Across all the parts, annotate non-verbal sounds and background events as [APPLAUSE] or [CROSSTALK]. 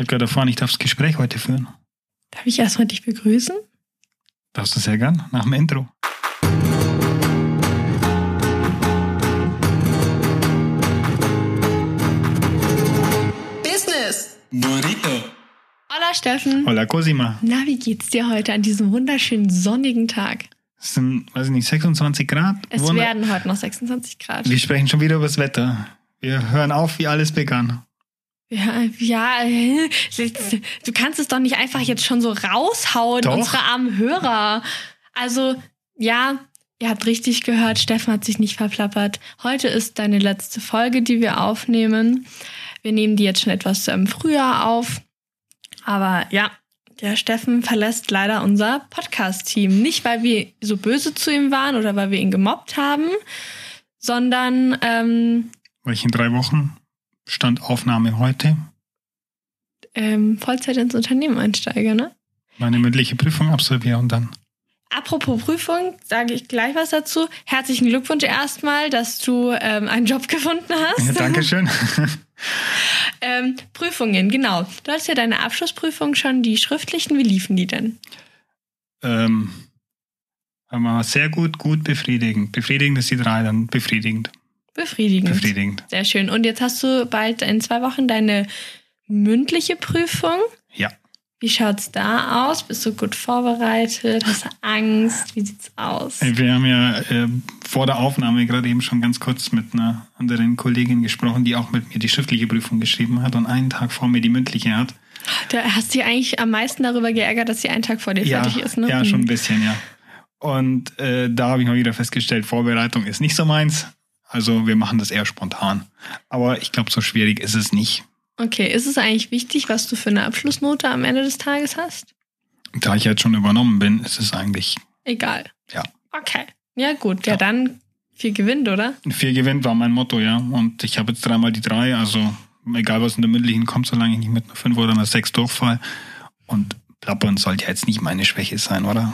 Ich habe gerade erfahren, ich darf das Gespräch heute führen. Darf ich erstmal dich begrüßen? Darfst du sehr gern, nach dem Intro. Business. Burrito. Hola Steffen. Hola Cosima. Na, wie geht's dir heute an diesem wunderschönen sonnigen Tag? Es sind, weiß ich nicht, 26 Grad. Es Wunder- werden heute noch 26 Grad. Wir sprechen schon wieder über das Wetter. Wir hören auf, wie alles begann. Ja, ja, [LAUGHS] du kannst es doch nicht einfach jetzt schon so raushauen, Doch. unsere armen Hörer. Also, ja, ihr habt richtig gehört, Steffen hat sich nicht verplappert. Heute ist deine letzte Folge, die wir aufnehmen. Wir nehmen die jetzt schon etwas ähm, früher auf. Aber ja, der Steffen verlässt leider unser Podcast-Team. Nicht, weil wir so böse zu ihm waren oder weil wir ihn gemobbt haben, sondern ähm, Weil ich in drei Wochen stand Aufnahme heute. ähm, Vollzeit ins Unternehmen einsteige, ne? Meine mündliche Prüfung absolviere und dann. Apropos Prüfung, sage ich gleich was dazu. Herzlichen Glückwunsch erstmal, dass du ähm, einen Job [LAUGHS] gefunden hast. Ja, Dankeschön. [LAUGHS] ähm, Prüfungen, genau. Du hattest ja deine Abschlussprüfung schon, die schriftlichen. Wie liefen die denn? ähm, sehr gut, gut, befriedigend. Befriedigend ist die drei, dann befriedigend. Befriedigend. Befriedigend. Sehr schön. Und jetzt hast du bald in zwei Wochen deine mündliche Prüfung. Ja. Wie schaut's da aus? Bist du gut vorbereitet? Hast du Angst? Wie sieht's aus? Wir haben ja äh, vor der Aufnahme gerade eben schon ganz kurz mit einer anderen Kollegin gesprochen, die auch mit mir die schriftliche Prüfung geschrieben hat und einen Tag vor mir die mündliche hat. Da hast du dich eigentlich am meisten darüber geärgert, dass sie einen Tag vor dir Ja, fertig ist, ne? ja, schon ein bisschen, ja. Und äh, da habe ich mal wieder festgestellt, Vorbereitung ist nicht so meins. Also wir machen das eher spontan. Aber ich glaube, so schwierig ist es nicht. Okay, ist es eigentlich wichtig, was du für eine Abschlussnote am Ende des Tages hast? Da ich jetzt schon übernommen bin, ist es eigentlich Egal. Ja. Okay. Ja, gut. Ja, Ja. dann viel gewinnt, oder? Vier gewinnt war mein Motto, ja. Und ich habe jetzt dreimal die drei, also egal was in der mündlichen kommt, solange ich nicht mit einer fünf oder einer sechs durchfall. Und plappern sollte ja jetzt nicht meine Schwäche sein, oder?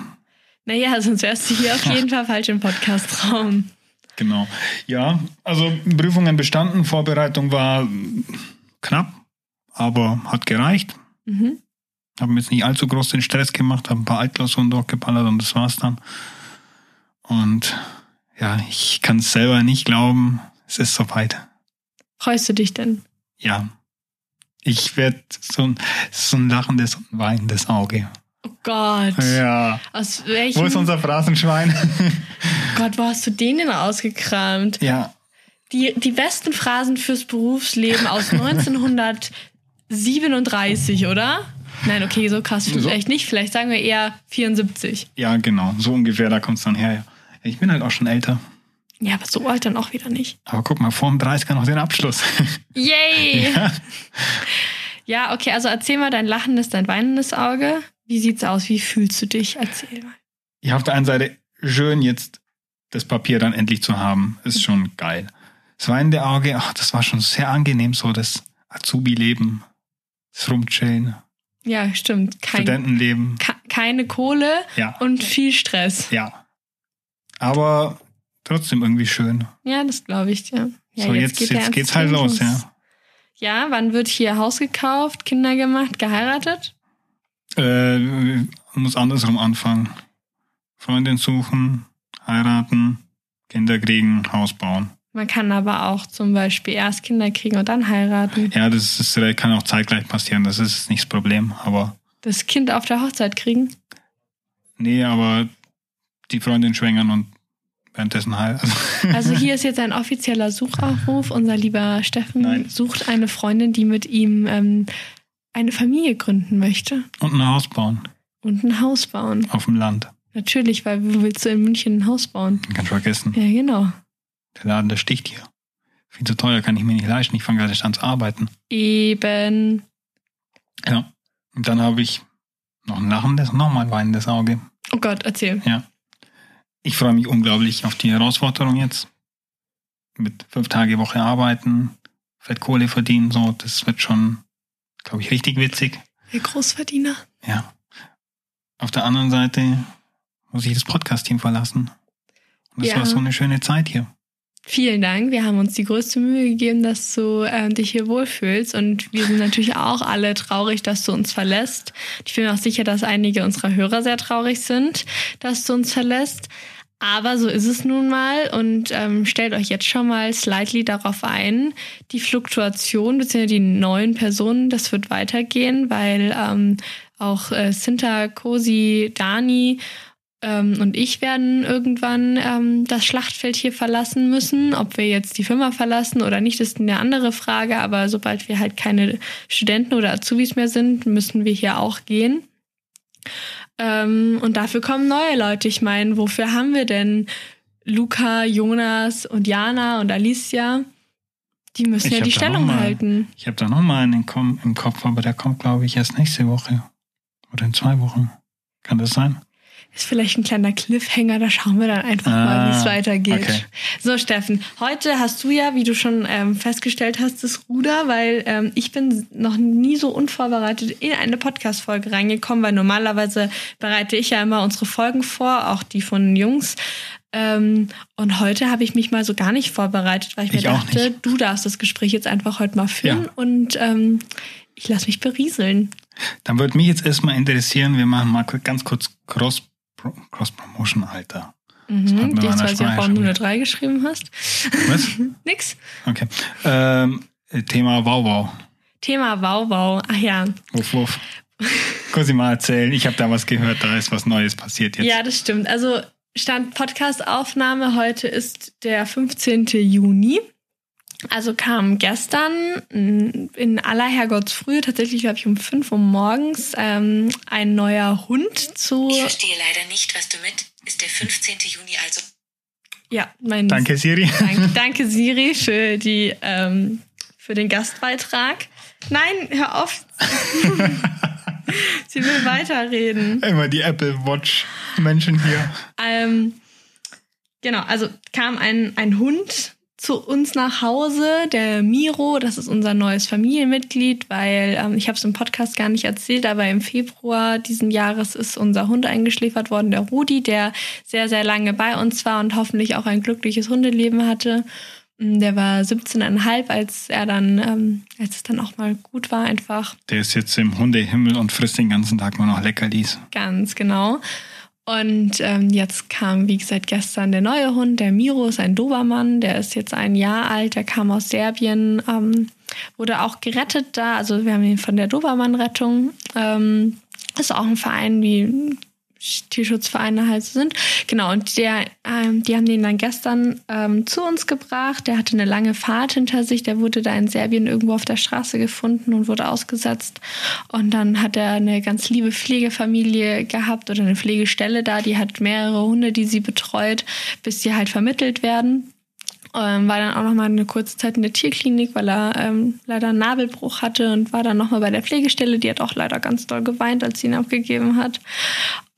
Naja, sonst wärst du hier auf [LAUGHS] jeden Fall falsch im Podcast-Raum. Genau. Ja, also Prüfungen bestanden, Vorbereitung war knapp, aber hat gereicht. Mhm. Habe mir jetzt nicht allzu groß den Stress gemacht, habe ein paar Altklausuren durchgeballert und das war's dann. Und ja, ich kann es selber nicht glauben, es ist soweit. Freust du dich denn? Ja. Ich werde so ein, so ein lachendes und weinendes Auge. Oh Gott. Ja. Aus welchem Wo ist unser Phrasenschwein? [LAUGHS] Gott, wo hast du den denn ausgekramt? ja. Die, die besten Phrasen fürs Berufsleben aus [LAUGHS] 1937, oder? Nein, okay, so krass So. vielleicht nicht. Vielleicht sagen wir eher 74. Ja, genau. So ungefähr, da kommt's dann her. Ja. Ich bin halt auch schon älter. Ja, aber so alt dann auch wieder nicht. Aber guck mal, vorm 30er noch den Abschluss. [LAUGHS] Yay! ja. Ja, okay, also erzähl mal dein lachendes, dein weinendes Auge. Wie sieht's aus? Wie fühlst du dich? Erzähl mal. ja, auf der einen Seite schön jetzt das Papier dann endlich zu haben, ist schon geil. Das weinende Auge, ach, das war schon sehr angenehm, so das Azubi-Leben, das Rumchillen, Ja, stimmt. Kein, Studentenleben. ke- keine Kohle Ja, und viel Stress. ja. Aber trotzdem irgendwie schön. Ja, das glaube ich dir. Ja, so, jetzt, geht jetzt, der ernste geht's halt Leben los, ja. Ja, wann wird hier Haus gekauft, Kinder gemacht, geheiratet? Äh, muss andersrum anfangen. Freundin suchen, heiraten, Kinder kriegen, Haus bauen. Man kann aber auch zum Beispiel erst Kinder kriegen und dann heiraten. Ja, das ist, äh, kann auch zeitgleich passieren, das ist nicht das Problem. Aber Das Kind auf der Hochzeit kriegen. nee, aber die Freundin schwängern und währenddessen heiraten. [LAUGHS] Also hier ist jetzt ein offizieller Suchaufruf. Unser lieber Steffen Nein. sucht eine Freundin, die mit ihm ähm, eine Familie gründen möchte und ein Haus bauen und ein Haus bauen. auf dem Land. Natürlich, weil wo willst du in München ein Haus bauen? Kannst vergessen. Ja, genau. Der Laden, der sticht hier. Viel zu teuer, kann ich mir nicht leisten. Ich fange gerade an zu arbeiten. Eben. Ja. Und dann habe ich noch ein lachendes, nochmal ein weinendes Auge. Oh Gott, erzähl. Ja. Ich freue mich unglaublich auf die Herausforderung jetzt. Mit fünf Tage Woche arbeiten, Fettkohle verdienen, so, das wird schon, glaube ich, richtig witzig. Der Großverdiener. Ja. Auf der anderen Seite muss ich das Podcast-Team verlassen. Und das Ja. war so eine schöne Zeit hier. Vielen Dank. Wir haben uns die größte Mühe gegeben, dass du äh, dich hier wohlfühlst. Und wir sind natürlich auch alle traurig, dass du uns verlässt. Ich bin auch sicher, dass einige unserer Hörer sehr traurig sind, dass du uns verlässt. Aber so ist es nun mal und ähm, stellt euch jetzt schon mal slightly darauf ein, die Fluktuation bzw. die neuen Personen, das wird weitergehen, weil ähm, auch äh, Sinta, Cosi, Dani ähm, und ich werden irgendwann ähm, das Schlachtfeld hier verlassen müssen. Ob wir jetzt die Firma verlassen oder nicht, ist eine andere Frage. Aber sobald wir halt keine Studenten oder Azubis mehr sind, müssen wir hier auch gehen. Ähm, und dafür kommen neue Leute. Ich meine, wofür haben wir denn Luca, Jonas und Jana und Alicia? Die müssen ich ja die Stellung mal, halten. Ich habe da noch mal einen im Kopf, aber der kommt, glaube ich, erst nächste Woche. Oder in zwei Wochen. Kann das sein? Ist vielleicht ein kleiner Cliffhanger, da schauen wir dann einfach ah, mal, wie es weitergeht. Okay. So, Steffen, heute hast du ja, wie du schon ähm, festgestellt hast, das Ruder, weil ähm, ich bin noch nie so unvorbereitet in eine Podcast-Folge reingekommen, weil normalerweise bereite ich ja immer unsere Folgen vor, auch die von Jungs. Ähm, und heute habe ich mich mal so gar nicht vorbereitet, weil ich, ich mir dachte, du darfst das Gespräch jetzt einfach heute mal führen ja. und ähm, ich lasse mich berieseln. Dann würde mich jetzt erstmal interessieren, wir machen mal ganz kurz Cross Cross-Promotion, Alter. Mhm, die ich weiß ja, du eine 3 geschrieben hast. Was? [LAUGHS] Nix. Okay. Ähm, Thema Wow Wow. Thema Wow Wow. Ach ja. Wuff, wuff. Kurz mal erzählen. Ich habe da was gehört, da ist was Neues passiert jetzt. Ja, das stimmt. Also Stand Podcast-Aufnahme heute ist der 15. Juni. Also kam gestern in aller Herrgottsfrühe, tatsächlich glaube ich um 5 Uhr morgens, ähm, ein neuer Hund zu. Ich verstehe leider nicht, was du mit. Ist der 15. Juni also. Ja, mein. Danke, Siri. [LAUGHS] Danke, [LAUGHS] danke Siri, für, die, ähm, für den Gastbeitrag. Nein, hör auf. [LAUGHS] Sie will weiterreden. Immer die Apple Watch Menschen hier. Ähm, genau, also kam ein, ein Hund zu uns nach Hause, der Miro, das ist unser neues Familienmitglied, weil ähm, ich habe es im Podcast gar nicht erzählt, aber im Februar diesen Jahres ist unser Hund eingeschläfert worden, der Rudi, der sehr, sehr lange bei uns war und hoffentlich auch ein glückliches Hundeleben hatte. Mm, der war 17,5, als er dann, ähm, als es dann auch mal gut war, einfach. Der ist jetzt im Hundehimmel und frisst den ganzen Tag nur noch Leckerlis. Ganz genau. Und ähm, jetzt kam, wie gesagt, gestern der neue Hund, der Miro, ist ein Dobermann, der ist jetzt ein Jahr alt, der kam aus Serbien, ähm, wurde auch gerettet da, also wir haben ihn von der Dobermann-Rettung. Ähm, ist auch ein Verein wie Tierschutzvereine halt sind. Genau, und der, ähm, die haben den dann gestern ähm, zu uns gebracht. Der hatte eine lange Fahrt hinter sich. Der wurde da in Serbien irgendwo auf der Straße gefunden und wurde ausgesetzt. Und dann hat er eine ganz liebe Pflegefamilie gehabt oder eine Pflegestelle da. Die hat mehrere Hunde, die sie betreut, bis sie halt vermittelt werden. Ähm, war dann auch noch mal eine kurze Zeit in der Tierklinik, weil er ähm, leider einen Nabelbruch hatte und war dann noch mal bei der Pflegestelle. Die hat auch leider ganz doll geweint, als sie ihn abgegeben hat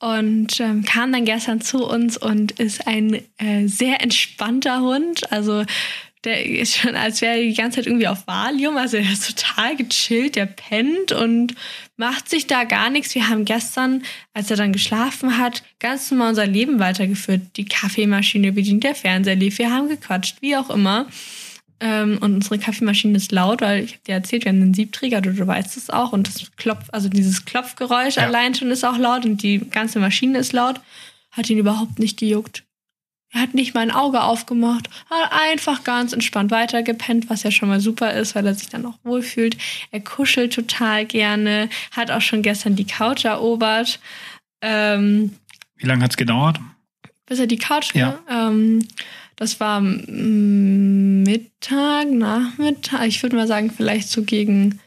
und ähm, kam dann gestern zu uns und ist ein äh, sehr entspannter Hund. Also der ist schon, als wäre er die ganze Zeit irgendwie auf Valium. Also er ist total gechillt, der pennt und macht sich da gar nichts. Wir haben gestern, als er dann geschlafen hat, ganz normal unser Leben weitergeführt. Die Kaffeemaschine bedient, der Fernseher lief, wir haben gequatscht, wie auch immer. Ähm, und unsere Kaffeemaschine ist laut, weil ich habe dir erzählt, wir haben einen Siebträger, du, du weißt es auch. Und das Klopf, also dieses Klopfgeräusch ja. allein schon ist auch laut und die ganze Maschine ist laut. Hat ihn überhaupt nicht gejuckt. Er hat nicht mal ein Auge aufgemacht, hat einfach ganz entspannt weitergepennt, was ja schon mal super ist, weil er sich dann auch wohlfühlt. Er kuschelt total gerne, hat auch schon gestern die Couch erobert. Ähm, Wie lange hat's gedauert? Bis er die Couch, ja. Ähm, das war Mittag, Nachmittag, ich würde mal sagen, vielleicht so gegen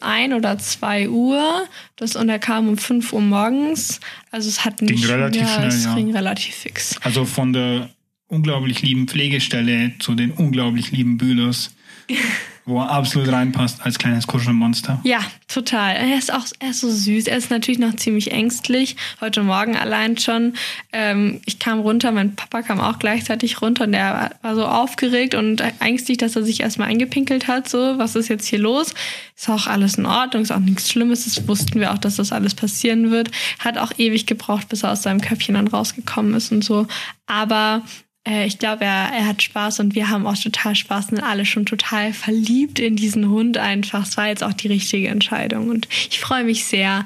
ein oder zwei Uhr. Das, und er kam um fünf Uhr morgens. Also es hat nicht ging relativ ja, schnell, es ja. ging relativ fix. Also von der unglaublich lieben Pflegestelle zu den unglaublich lieben Bühlers. [LAUGHS] wo er absolut reinpasst als kleines Kuschelmonster. Ja, total. Er ist auch er ist so süß. Er ist natürlich noch ziemlich ängstlich. Heute Morgen allein schon. Ähm, ich kam runter, mein Papa kam auch gleichzeitig runter und er war so aufgeregt und ängstlich, dass er sich erstmal eingepinkelt hat. So, was ist jetzt hier los? Ist auch alles in Ordnung, ist auch nichts Schlimmes. Das wussten wir auch, dass das alles passieren wird. Hat auch ewig gebraucht, bis er aus seinem Köpfchen dann rausgekommen ist und so. Aber ich glaube, er, er hat Spaß und wir haben auch total Spaß und sind alle schon total verliebt in diesen Hund einfach. Es war jetzt auch die richtige Entscheidung und ich freue mich sehr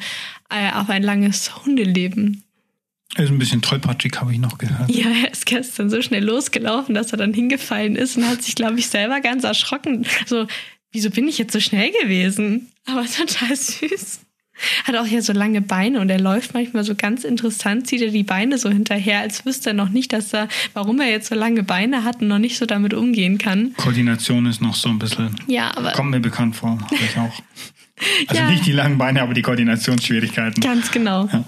äh, auf ein langes Hundeleben. Er ist ein bisschen tollpatschig, habe ich noch gehört. Ja, er ist gestern so schnell losgelaufen, dass er dann hingefallen ist und hat sich, glaube ich, selber ganz erschrocken. So, wieso bin ich jetzt so schnell gewesen? Aber total süß. Hat auch hier so lange Beine und er läuft manchmal so ganz interessant, zieht er die Beine so hinterher, als wüsste er noch nicht, dass er, warum er jetzt so lange Beine hat und noch nicht so damit umgehen kann. Koordination ist noch so ein bisschen. Ja, aber. Kommt mir bekannt vor, ich auch. [LAUGHS] Also Ja. nicht die langen Beine, aber die Koordinationsschwierigkeiten. Ganz genau. Ja.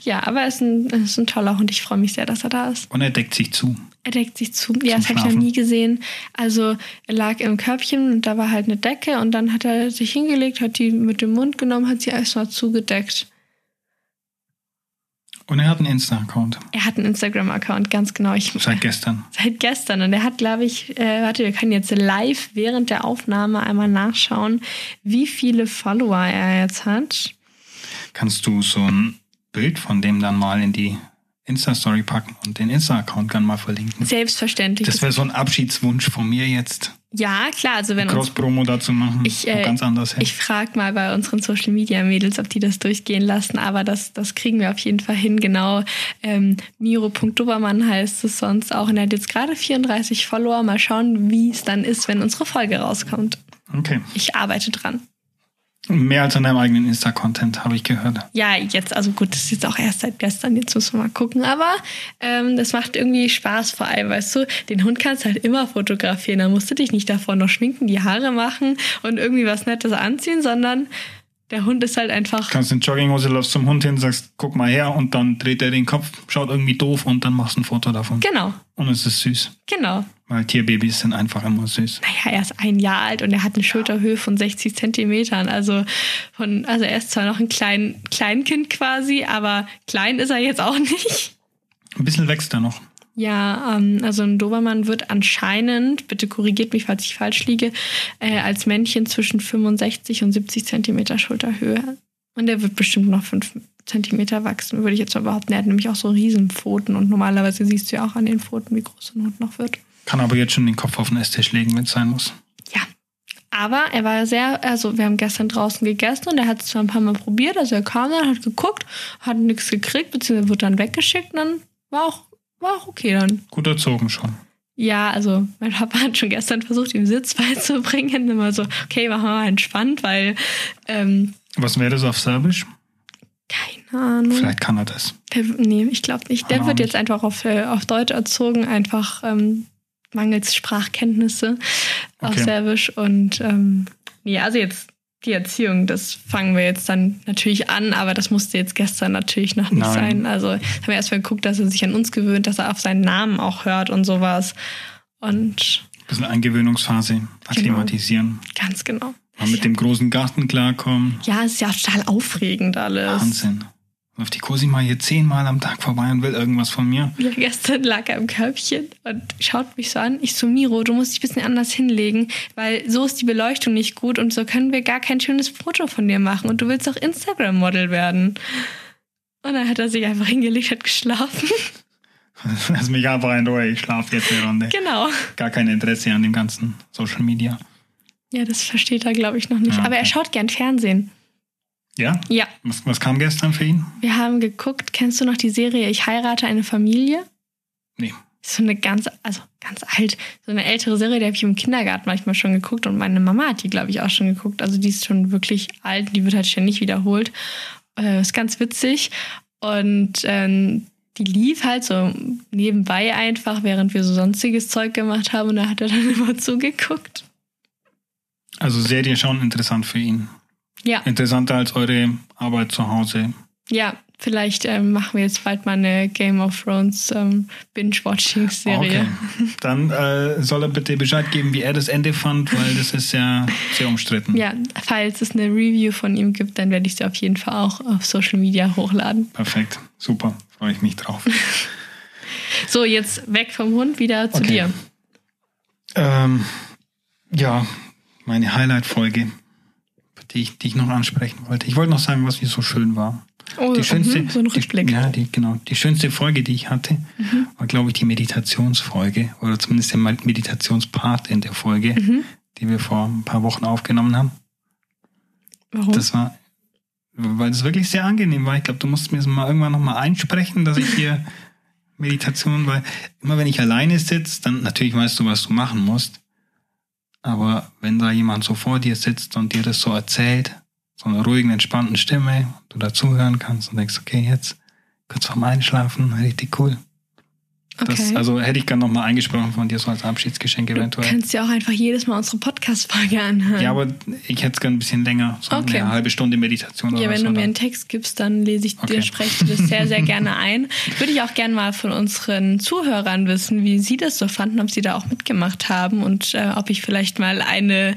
Ja, aber er ist ein, er ist ein toller Hund. Ich freue mich sehr, dass er da ist. Und er deckt sich zu. Er deckt sich zu. Ja, das habe ich noch nie gesehen. Also er lag im Körbchen und da war halt eine Decke und dann hat er sich hingelegt, hat die mit dem Mund genommen, hat sie erstmal zugedeckt. Und er hat einen Insta-Account. Er hat einen Instagram-Account, ganz genau. Ich, Seit gestern. seit gestern. Und er hat, glaube ich, äh, warte, wir können jetzt live während der Aufnahme einmal nachschauen, wie viele Follower er jetzt hat. Kannst du so ein Bild von dem dann mal in die Insta-Story packen und den Insta-Account dann mal verlinken? Selbstverständlich. Das wäre so ein Abschiedswunsch von mir jetzt, ja, klar, also wenn Cross-Promo dazu machen. Ich, äh, ganz anders. Ich frage mal bei unseren Social Media Mädels, ob die das durchgehen lassen, aber das, das kriegen wir auf jeden Fall hin. Genau. Ähm, Miro.dobermann heißt es sonst auch. Und er hat jetzt gerade 34 Follower. Mal schauen, wie es dann ist, wenn unsere Folge rauskommt. Okay. Ich arbeite dran. Mehr als an deinem eigenen Insta-Content, habe ich gehört. Ja, jetzt, also gut, das ist jetzt auch erst seit gestern, jetzt müssen wir mal gucken. Aber ähm, das macht irgendwie Spaß vor allem, weißt du, den Hund kannst du halt immer fotografieren. Da musst du dich nicht davor noch schminken, die Haare machen und irgendwie was Nettes anziehen, sondern der Hund ist halt einfach. Kannst in Jogginghose, läufst zum Hund hin, sagst, guck mal her und dann dreht er den Kopf, schaut irgendwie doof und dann machst du ein Foto davon. Genau, Und es ist süß. genau. Weil Tierbabys sind einfach immer süß. Naja, er ist ein Jahr alt und er hat eine Schulterhöhe von 60 Zentimetern. Also von, also er ist zwar noch ein klein, Kleinkind quasi, aber klein ist er jetzt auch [LAUGHS] nicht. Ein bisschen wächst er noch. Ja, ähm, also ein Dobermann wird anscheinend, bitte korrigiert mich, falls ich falsch liege, äh, als Männchen zwischen 65 und 70 Zentimeter Schulterhöhe. Und er wird bestimmt noch 5 Zentimeter wachsen, würde ich jetzt mal behaupten. Er hat nämlich auch so Riesenpfoten und normalerweise siehst du ja auch an den Pfoten, wie groß ein Hund noch wird. Kann aber jetzt schon den Kopf auf den Esstisch legen, wenn es sein muss. Ja. Aber er war sehr, also wir haben gestern draußen gegessen und er hat es zwar ein paar Mal probiert, also er kam dann, hat geguckt, hat nichts gekriegt, beziehungsweise wurde dann weggeschickt und dann war auch, war auch okay dann. Gut erzogen schon. Ja, also mein Papa hat schon gestern versucht, ihm Sitz beizubringen. Immer so, okay, machen wir mal entspannt, weil, ähm, Was wäre das auf Serbisch? keine Ahnung. Vielleicht kann er das. Der, nee, ich glaube nicht. Der Keine wird Ahnung. jetzt einfach auf, äh, auf Deutsch erzogen, einfach ähm, mangels Sprachkenntnisse auf Okay. Serbisch. Und ähm, nee, also jetzt die Erziehung, das fangen wir jetzt dann natürlich an, aber das musste jetzt gestern natürlich noch nicht Nein. sein. Also haben wir erstmal geguckt, dass er sich an uns gewöhnt, dass er auf seinen Namen auch hört und sowas. Und bisschen Eingewöhnungsphase, akklimatisieren. ganz genau. Mal mit dem großen Garten klarkommen. Ja, es ist ja total aufregend alles. Wahnsinn. Läuft die Cosima hier zehnmal am Tag vorbei und will irgendwas von mir. Ja, gestern lag er im Körbchen und schaut mich so an. Ich so, Miro, du musst dich ein bisschen anders hinlegen, weil so ist die Beleuchtung nicht gut und so können wir gar kein schönes Foto von dir machen und du willst auch Instagram-Model werden. Und dann hat er sich einfach hingelegt, hat geschlafen. [LAUGHS] Lass mich einfach in Ruhe, ich schlafe jetzt eine Runde. genau. Gar kein Interesse an dem ganzen Social Media. Ja, das versteht er, glaube ich, noch nicht. Ja, Aber er okay. schaut gern Fernsehen. Ja? Ja, Was, was kam gestern für ihn? wir haben geguckt, kennst du noch die Serie Ich heirate eine Familie? Nee. so eine ganz, also ganz alt, so eine ältere Serie, die habe ich im Kindergarten manchmal schon geguckt und meine Mama hat die, glaube ich, auch schon geguckt. Also die ist schon wirklich alt, die wird halt ständig wiederholt. Äh, ist ganz witzig. Und ähm, die lief halt so nebenbei einfach, während wir so sonstiges Zeug gemacht haben und da hat er dann [LAUGHS] immer zugeguckt. Also Serie schon interessant für ihn. Ja, Interessanter als eure Arbeit zu Hause. ja, vielleicht ähm, machen wir jetzt bald mal eine Game of Thrones ähm, Binge-Watching-Serie. Okay. [LAUGHS] Dann äh, soll er bitte Bescheid geben, wie er das Ende fand, weil das ist ja sehr umstritten. Ja, falls es eine Review von ihm gibt, dann werde ich sie auf jeden Fall auch auf Social Media hochladen. Perfekt. Super. Freue ich mich drauf. [LAUGHS] So, jetzt weg vom Hund, wieder zu Okay. dir. ähm, ja, meine Highlight-Folge, die ich, die ich noch ansprechen wollte. Ich wollte noch sagen, was wie so schön war. Oh, die schönste, mhm, so ein Rückblick. Die, ja, die, genau. Die schönste Folge, die ich hatte, Mhm. war, glaube ich, die Meditationsfolge oder zumindest der Meditationspart in der Folge, Mhm. die wir vor ein paar Wochen aufgenommen haben. Warum? Das war, weil es wirklich sehr angenehm war. Ich glaube, du musst mir das mal irgendwann nochmal einsprechen, dass ich hier [LAUGHS] Meditation, weil immer wenn ich alleine sitze, dann natürlich weißt du, was du machen musst. Aber wenn da jemand so vor dir sitzt und dir das so erzählt, so einer ruhigen, entspannten Stimme, du dazuhören kannst und denkst, okay, jetzt kurz vorm Einschlafen, richtig cool. Das, okay. also hätte ich gerne nochmal eingesprochen von dir, so als Abschiedsgeschenk du eventuell. kannst ja auch einfach jedes Mal unsere Podcast-Folge anhören. Ja, aber ich hätte es gerne ein bisschen länger, so Okay. eine halbe Stunde Meditation Ja, oder wenn so. du mir einen Text gibst, dann lese ich Okay. dir, spreche ich das sehr, sehr gerne [LAUGHS] ein. Würde ich auch gerne mal von unseren Zuhörern wissen, wie sie das so fanden, ob sie da auch mitgemacht haben und äh, ob ich vielleicht mal eine,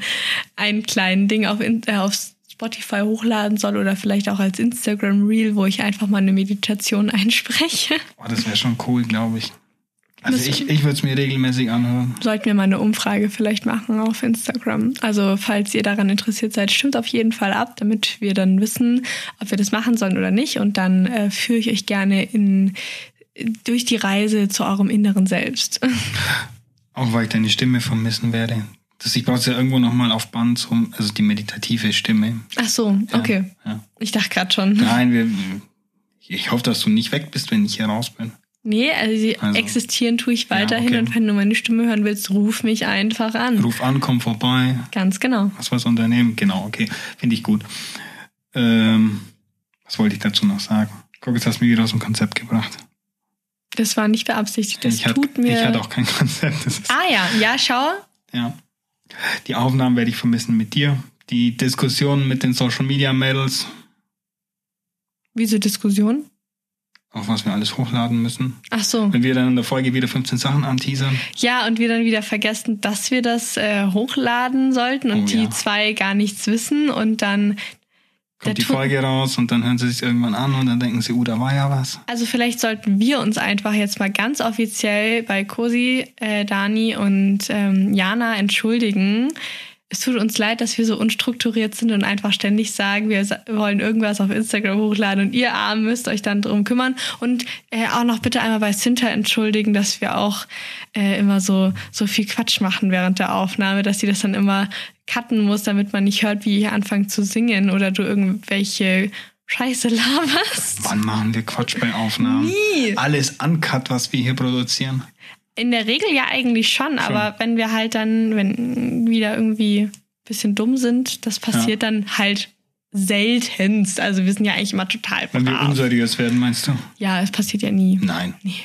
ein kleinen Ding auf, äh, auf Spotify hochladen soll oder vielleicht auch als Instagram Reel, wo ich einfach mal eine Meditation einspreche. Oh, das wäre schon cool, glaube ich. Also ich, ich würde es mir regelmäßig anhören. Sollten wir mal eine Umfrage vielleicht machen auf Instagram. Also falls ihr daran interessiert seid, stimmt auf jeden Fall ab, damit wir dann wissen, ob wir das machen sollen oder nicht. Und dann äh, führe ich euch gerne in, durch die Reise zu eurem inneren Selbst. [LAUGHS] Auch weil ich deine Stimme vermissen werde. Das, ich brauche es ja irgendwo nochmal auf Band, zum, also die meditative Stimme. Ach so, Ja, okay. Ja. Ich dachte gerade schon. Nein, wir, ich hoffe, dass du nicht weg bist, wenn ich hier raus bin. Nee, also, sie Also. existieren tue ich weiterhin. okay. Und wenn du meine Stimme hören willst, ruf mich einfach an. Ruf an, komm vorbei, Ganz genau. was was unternehmen. Genau, okay, finde ich gut. Ähm, was wollte ich dazu noch sagen? Guck, jetzt hast du mich wieder aus dem Konzept gebracht. Das war nicht beabsichtigt. Das ich tut mir. Ich hatte auch kein [LAUGHS] Konzept. Das ah ja, ja, schau. Ja. Die Aufnahmen werde ich vermissen mit dir. Die Diskussionen mit den Social Media Mädels, Wieso Diskussion? Auf was wir alles hochladen müssen. Ach so. Wenn wir dann in der Folge wieder 15 Sachen anteasern. Ja, und wir dann wieder vergessen, dass wir das äh, hochladen sollten und Oh, die ja. zwei gar nichts wissen und dann. Kommt die Folge raus und dann hören sie sich irgendwann an und dann denken sie, uh, da war ja was. Also vielleicht sollten wir uns einfach jetzt mal ganz offiziell bei Cosi, äh, Dani und ähm, Jana entschuldigen. Es tut uns leid, dass wir so unstrukturiert sind und einfach ständig sagen, wir wollen irgendwas auf Instagram hochladen und ihr Armen müsst euch dann drum kümmern. Und äh, auch noch bitte einmal bei Sinta entschuldigen, dass wir auch äh, immer so, so viel Quatsch machen während der Aufnahme, dass sie das dann immer cutten muss, damit man nicht hört, wie ihr anfangt zu singen oder du irgendwelche Scheiße laberst. Wann machen wir Quatsch bei Aufnahmen? Nie. Alles uncut, was wir hier produzieren. In der Regel ja eigentlich schon, aber wenn wir halt dann, wenn wieder irgendwie ein bisschen dumm sind, das passiert dann halt seltenst. Also wir sind ja eigentlich immer total Wenn wir brav. unseriös werden, meinst du? Ja, es passiert ja nie. Nein. Nee.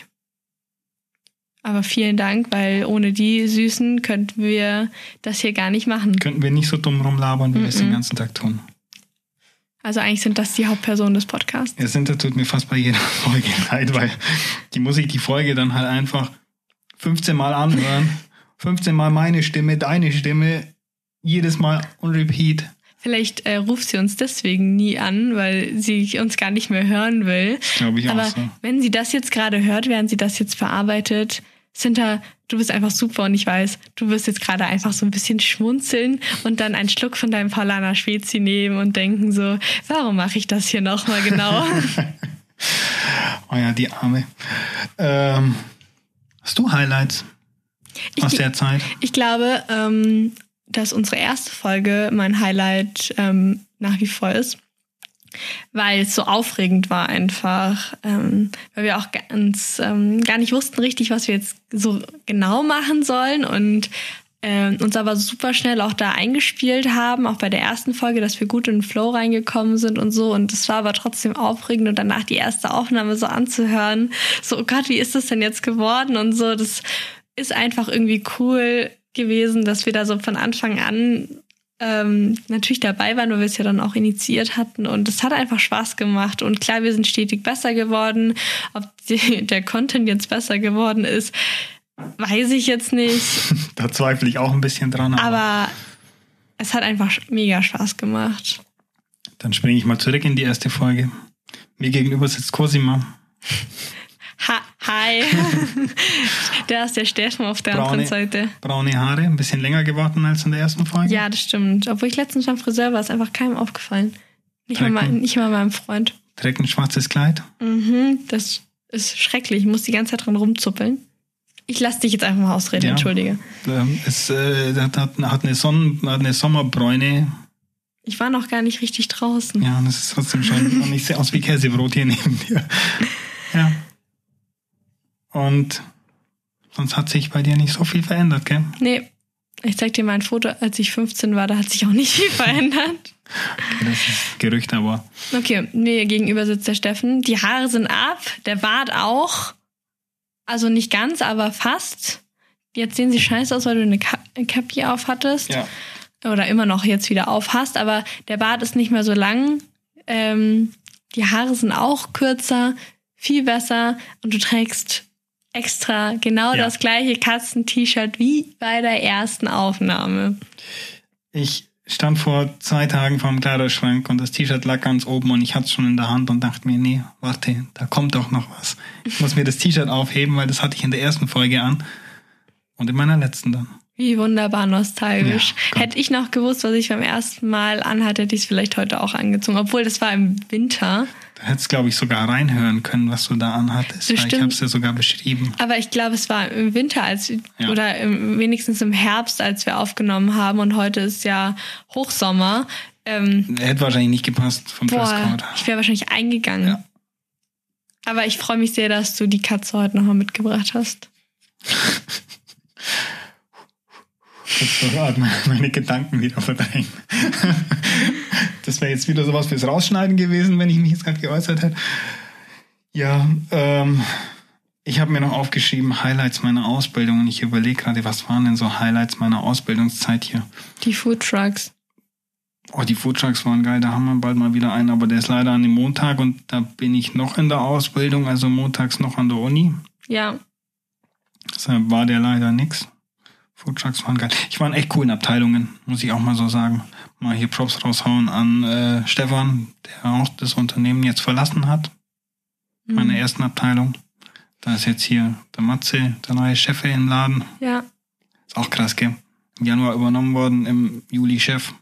Aber vielen Dank, weil ohne die Süßen könnten wir das hier gar nicht machen. Könnten wir nicht so dumm rumlabern, wie wir es den ganzen Tag tun. Also eigentlich sind das die Hauptpersonen des Podcasts. Es sind, das tut mir fast bei jeder [LAUGHS] Folge leid, weil die muss ich die Folge dann halt einfach 15 Mal anhören. [LAUGHS] 15 Mal meine Stimme, deine Stimme, jedes Mal on repeat. Vielleicht äh, ruft sie uns deswegen nie an, weil sie uns gar nicht mehr hören will. Glaube ich auch Aber so. wenn sie das jetzt gerade hört, während sie das jetzt verarbeitet, Sinta, du bist einfach super und ich weiß, du wirst jetzt gerade einfach so ein bisschen schmunzeln und dann einen Schluck von deinem Paulana Spezi nehmen und denken so, warum mache ich das hier nochmal genau? [LAUGHS] Oh ja, die Arme. Ähm, hast du Highlights aus Ich- der Zeit? ich glaube, ähm, dass unsere erste Folge mein Highlight ähm, nach wie vor ist, weil es so aufregend war einfach, ähm, weil wir auch ganz ähm, gar nicht wussten richtig, was wir jetzt so genau machen sollen und ähm, uns aber super schnell auch da eingespielt haben, auch bei der ersten Folge, dass wir gut in den Flow reingekommen sind und so. Und es war aber trotzdem aufregend und danach die erste Aufnahme so anzuhören, so, oh Gott, wie ist das denn jetzt geworden und so, das ist einfach irgendwie cool gewesen, dass wir da so von Anfang an ähm, natürlich dabei waren, weil wir es ja dann auch initiiert hatten und es hat einfach Spaß gemacht und klar, wir sind stetig besser geworden. Ob die, der Content jetzt besser geworden ist, weiß ich jetzt nicht, [LAUGHS] Da zweifle ich auch ein bisschen dran. Aber, aber es hat einfach mega Spaß gemacht. dann springe ich mal zurück in die erste Folge. Mir gegenüber sitzt Cosima. Ha, hi. [LAUGHS] da ist der Steffen auf der Braune. anderen Seite. Braune Haare, ein bisschen länger geworden als in der ersten Folge. Ja, das stimmt. Obwohl ich letztens beim Friseur war, ist einfach keinem aufgefallen. Nicht mal, mein, cool. nicht mal meinem Freund. Trägt ein schwarzes Kleid. Mhm, das ist schrecklich. Ich muss die ganze Zeit dran rumzuppeln. Ich lasse dich jetzt einfach mal ausreden, Ja. entschuldige. Ähm, Es äh, hat, hat, eine Sonnen, hat eine Sommerbräune. Ich war noch gar nicht richtig draußen. Ja, und es ist trotzdem schon. [LAUGHS] und ich sehe aus wie Käsebrot hier neben dir. Ja. Und sonst hat sich bei dir nicht so viel verändert, gell? Nee, ich zeig dir mal ein Foto, als ich 15 war, da hat sich auch nicht viel [LAUGHS] verändert. Das ist Gerücht, aber Okay, mir gegenüber sitzt der Steffen. Die Haare sind ab, der Bart auch. Also nicht ganz, aber fast. Jetzt sehen sie scheiße aus, weil du eine Ka- Cappy auf hattest. ja. Oder immer noch jetzt wieder auf hast. Aber der Bart ist nicht mehr so lang. Ähm, die Haare sind auch kürzer, viel besser. Und du trägst extra genau Ja. das gleiche Katzen-T-Shirt wie bei der ersten Aufnahme. Ich stand vor zwei Tagen vor dem Kleiderschrank und das T-Shirt lag ganz oben und ich hatte es schon in der Hand und dachte mir, nee, warte, da kommt doch noch was. Ich muss mir das T-Shirt aufheben, weil das hatte ich in der ersten Folge an und in meiner letzten dann. Wie wunderbar nostalgisch. Ja. Hätte ich noch gewusst, was ich beim ersten Mal anhatte, hätte ich es vielleicht heute auch angezogen. Obwohl, das war im Winter. Da hättest glaube ich, sogar reinhören können, was du da anhattest. Weil ich habe es dir sogar beschrieben. Aber ich glaube, es war im Winter als Ja. oder im, wenigstens im Herbst, als wir aufgenommen haben. Und heute ist ja Hochsommer. Ähm, Hätte wahrscheinlich nicht gepasst vom boah, Dresscode. ich wäre wahrscheinlich eingegangen. Ja. Aber ich freue mich sehr, dass du die Katze heute nochmal mitgebracht hast. [LAUGHS] Jetzt gerade meine, Gedanken wieder verdrängen. [LAUGHS] das wäre jetzt wieder sowas fürs Rausschneiden gewesen, wenn ich mich jetzt gerade geäußert hätte. Ja, ähm, ich habe mir noch aufgeschrieben Highlights meiner Ausbildung und ich überlege gerade, was waren denn so Highlights meiner Ausbildungszeit hier? Die Food Trucks. Oh, die Foodtrucks waren geil, da haben wir bald mal wieder einen, aber der ist leider an dem Montag und da bin ich noch in der Ausbildung, also montags noch an der Uni. Ja, Deshalb war der leider nix. Foodtrucks waren geil. Ich war in echt coolen Abteilungen, muss ich auch mal so sagen. Mal hier Props raushauen an äh, Stefan, der auch das Unternehmen jetzt verlassen hat. Meine Mhm. ersten Abteilung. Da ist jetzt hier der Matze, der neue Chef im Laden. ja. Ist auch krass, gell? Im Januar übernommen worden, im Juli Chef.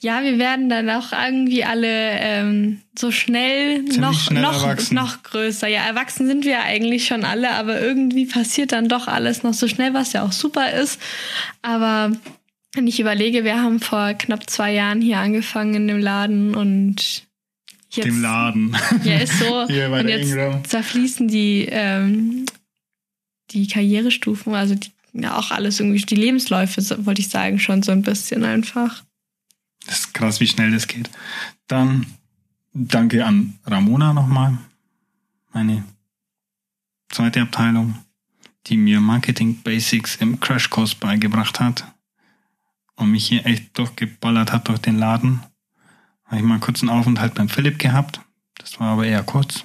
Ja, wir werden dann auch irgendwie alle ähm, so schnell Ziemlich noch, schnell noch, erwachsen. noch größer. Ja, erwachsen sind wir ja eigentlich schon alle, aber irgendwie passiert dann doch alles noch so schnell, was ja auch super ist. Aber wenn ich überlege, wir haben vor knapp zwei Jahren hier angefangen in dem Laden und jetzt, Dem Laden. Ja, ist so. [LAUGHS] Hier bei und der jetzt Ingram. zerfließen die, ähm, die Karrierestufen, also die, ja auch alles irgendwie, die Lebensläufe, wollte ich sagen, schon so ein bisschen einfach. Das ist krass, wie schnell das geht. Dann danke an Ramona nochmal, meine zweite Abteilung, die mir Marketing Basics im Crashkurs beigebracht hat und mich hier echt durchgeballert hat durch den Laden. Habe ich mal kurz einen Aufenthalt beim Philipp gehabt. Das war aber eher kurz.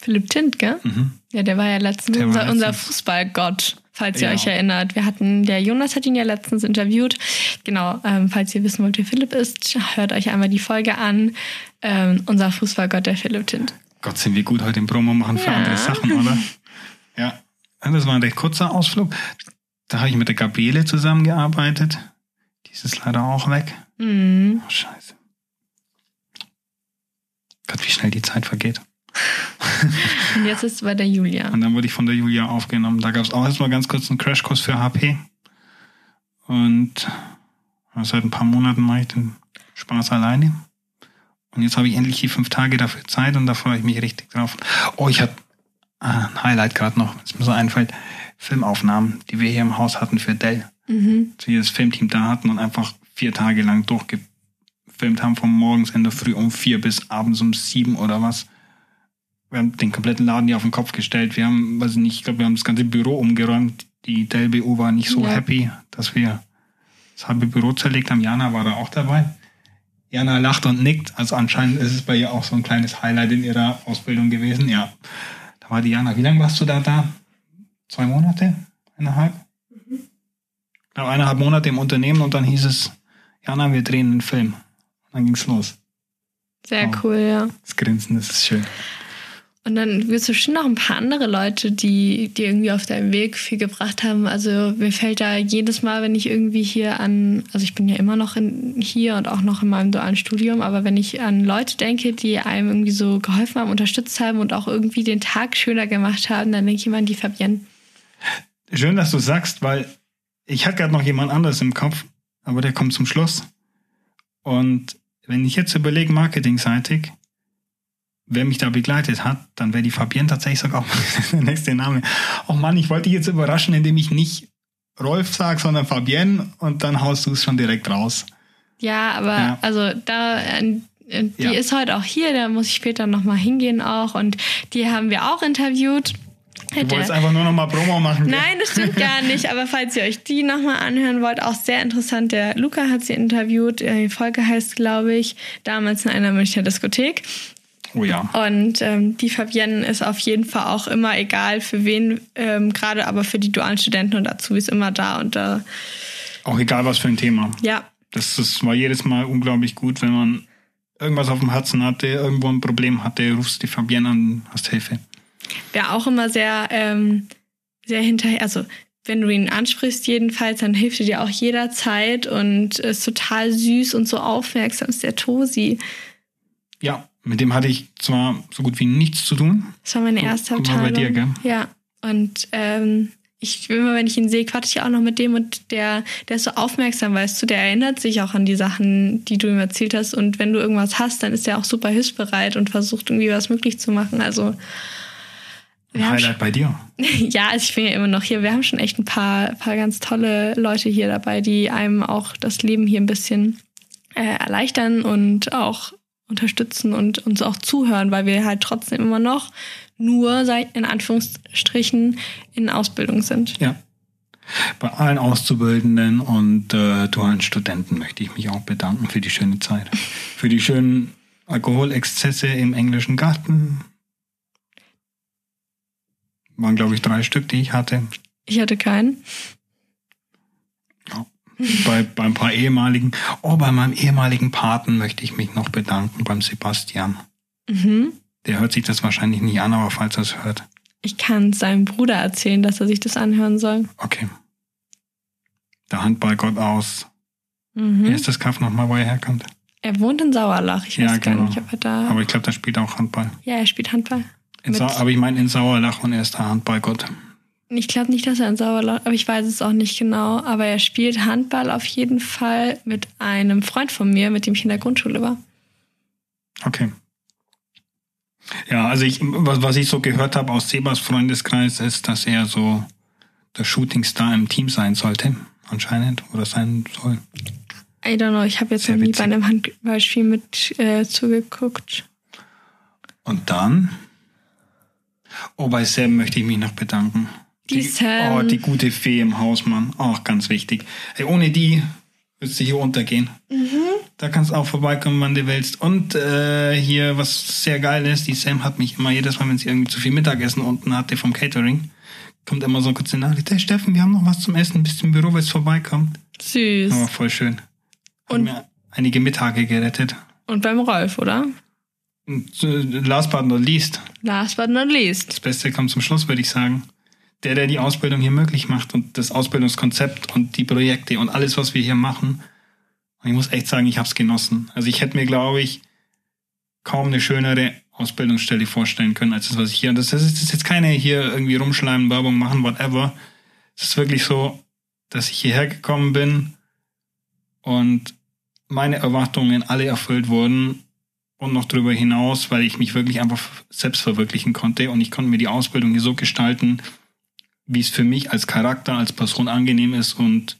Philipp Tint, gell? Mhm. Ja, der war ja letztens Der unser, unser letztens- Fußballgott, falls ihr Ja. euch erinnert. Wir hatten, der Jonas hat ihn ja letztens interviewt. Genau, ähm, falls ihr wissen wollt, wer Philipp ist, hört euch einmal die Folge an. Ähm, unser Fußballgott, der Philipp Tint. Gott, sind wir gut heute im Promo machen für Ja. andere Sachen, oder? [LAUGHS] Ja, das war ein recht kurzer Ausflug. Da habe ich mit der Gabriele zusammengearbeitet. Die ist leider auch weg. Mhm. Oh, scheiße. Gott, wie schnell die Zeit vergeht. [LAUGHS] Und jetzt ist es bei der Julia. Und dann wurde ich von der Julia aufgenommen. Da gab es auch erstmal ganz kurz einen Crashkurs für HP. Und seit ein paar Monaten mache ich den Spaß alleine. Und jetzt habe ich endlich die fünf Tage dafür Zeit und da freue ich mich richtig drauf. Oh, ich hatte ah, ein Highlight gerade noch, was mir so einfällt. Filmaufnahmen, die wir hier im Haus hatten für Dell. Mhm. Wir das Filmteam da hatten und einfach vier Tage lang durchgefilmt haben, von morgens in der Früh um vier bis abends um sieben oder was. Wir haben den kompletten Laden hier auf den Kopf gestellt. Wir haben, weiß ich nicht, ich glaube, wir haben das ganze Büro umgeräumt. Die Dell BU war nicht so Ja. happy, dass wir das halbe Büro zerlegt haben. Jana war da auch dabei. Jana lacht und nickt. Also anscheinend ist es bei ihr auch so ein kleines Highlight in ihrer Ausbildung gewesen. Ja, da war die Jana. Wie lange warst du da da? Zwei Monate? Eineinhalb? Ich glaube, eineinhalb Monate im Unternehmen und dann hieß es, Jana, wir drehen einen Film. Und dann ging's los. Sehr Oh. cool, ja. Das Grinsen, das ist schön. Und dann wirst du bestimmt noch ein paar andere Leute, die dir irgendwie auf deinem Weg viel gebracht haben. Also mir fällt da jedes Mal, wenn ich irgendwie hier an, also ich bin ja immer noch in, hier und auch noch in meinem dualen Studium, aber wenn ich an Leute denke, die einem irgendwie so geholfen haben, unterstützt haben und auch irgendwie den Tag schöner gemacht haben, dann denke ich immer an die Fabienne. Schön, dass du sagst, weil ich hatte gerade noch jemand anderes im Kopf, aber der kommt zum Schluss. Und wenn ich jetzt überlege, marketingseitig, wer mich da begleitet hat, dann wäre die Fabienne tatsächlich sogar auch [LAUGHS] der nächste Name. Oh Mann, ich wollte dich jetzt überraschen, indem ich nicht Rolf sage, sondern Fabienne und dann haust du es schon direkt raus. Ja, aber Ja. also da, äh, die Ja. ist heute auch hier, da muss ich später nochmal hingehen auch und die haben wir auch interviewt. Du wolltest einfach nur noch mal Promo machen. gell? Nein, das stimmt gar [LAUGHS] nicht. Aber falls ihr euch die nochmal anhören wollt, auch sehr interessant. Der Luca hat sie interviewt. Äh, Die Folge heißt, glaube ich, damals in einer Münchner Diskothek. Oh ja. Und ähm, die Fabienne ist auf jeden Fall auch immer egal für wen, ähm, gerade aber für die dualen Studenten und Azubis immer da. Und da, Auch egal was für ein Thema. ja, Das, das war jedes Mal unglaublich gut, wenn man irgendwas auf dem Herzen hatte, irgendwo ein Problem hatte, rufst die Fabienne an, hast Hilfe. wer auch immer sehr, ähm, sehr hinterher, also wenn du ihn ansprichst jedenfalls, dann hilft er dir auch jederzeit und ist total süß und so aufmerksam, ist der Tosi. Ja, mit dem hatte ich zwar so gut wie nichts zu tun. Das war meine Guck- erste guck mal bei Abteilung. dir, gell? Ja, und ähm, ich immer, wenn ich ihn sehe, quatsche ich auch noch mit dem und der, der ist so aufmerksam, weißt du, der erinnert sich auch an die Sachen, die du ihm erzählt hast. Und wenn du irgendwas hast, dann ist er auch super hilfsbereit und versucht irgendwie was möglich zu machen. Also wir Highlight bei dir. [LAUGHS] ja, also ich bin ja immer noch hier. Wir haben schon echt ein paar, paar ganz tolle Leute hier dabei, die einem auch das Leben hier ein bisschen äh, erleichtern und auch unterstützen und uns auch zuhören, weil wir halt trotzdem immer noch nur, ich, in Anführungsstrichen, in Ausbildung sind. Ja. Bei allen Auszubildenden und äh, dualen Studenten möchte ich mich auch bedanken für die schöne Zeit. Für die schönen Alkoholexzesse im englischen Garten. Waren, glaube ich, drei Stück, die ich hatte. Ich hatte keinen. Ja. Bei, bei ein paar ehemaligen. Oh, bei meinem ehemaligen Paten möchte ich mich noch bedanken, beim Sebastian. Mhm. Der hört sich das wahrscheinlich nicht an, aber falls er es hört. Ich kann seinem Bruder erzählen, dass er sich das anhören soll. Okay. Der Handballgott aus. Wie Mhm. ist das Kaff nochmal, wo er herkommt? Er wohnt in Sauerlach. Ich Ja, weiß gar genau. nicht, ob er da. Aber ich glaube, da spielt auch Handball. ja, er spielt Handball. Sau aber ich meine in Sauerlach und er ist der Handballgott. Ich glaube nicht, dass er in Sauerland, aber ich weiß es auch nicht genau. Aber er spielt Handball auf jeden Fall mit einem Freund von mir, mit dem ich in der Grundschule war. Okay. Ja, also ich, was, was ich so gehört habe aus Sebas Freundeskreis ist, dass er so der Shootingstar im Team sein sollte, anscheinend, oder sein soll. I don't know, ich habe jetzt Sehr noch nie witzig. bei einem Handballspiel mit äh, zugeguckt. Und dann, oh, bei Sam möchte ich mich noch bedanken. Die Sam. Oh, die gute Fee im Haus, Mann. Auch ganz wichtig. Ey, ohne die würdest du hier untergehen. Da kannst du auch vorbeikommen, wann du willst. Und äh, hier, was sehr geil ist, die Sam hat mich immer jedes Mal, wenn sie irgendwie zu viel Mittagessen unten hatte vom Catering, kommt immer so kurz in Nachricht, hey Steffen, wir haben noch was zum Essen, bist du im Büro, willst du vorbeikommen? Süß. Aber voll schön. Hat Und- mir einige Mittage gerettet. Und beim Rolf, oder? Äh, last but not least, Last but not least. das Beste kommt zum Schluss, würde ich sagen. Der, der die Ausbildung hier möglich macht und das Ausbildungskonzept und die Projekte und alles, was wir hier machen. Und ich muss echt sagen, ich habe es genossen. Also ich hätte mir, glaube ich, kaum eine schönere Ausbildungsstelle vorstellen können, als das, was ich hier. Und das, das, ist, das ist jetzt keine hier irgendwie rumschleimen, Werbung machen, whatever. Es ist wirklich so, dass ich hierher gekommen bin und meine Erwartungen alle erfüllt wurden und noch darüber hinaus, weil ich mich wirklich einfach selbst verwirklichen konnte und ich konnte mir die Ausbildung hier so gestalten, wie es für mich als Charakter, als Person angenehm ist und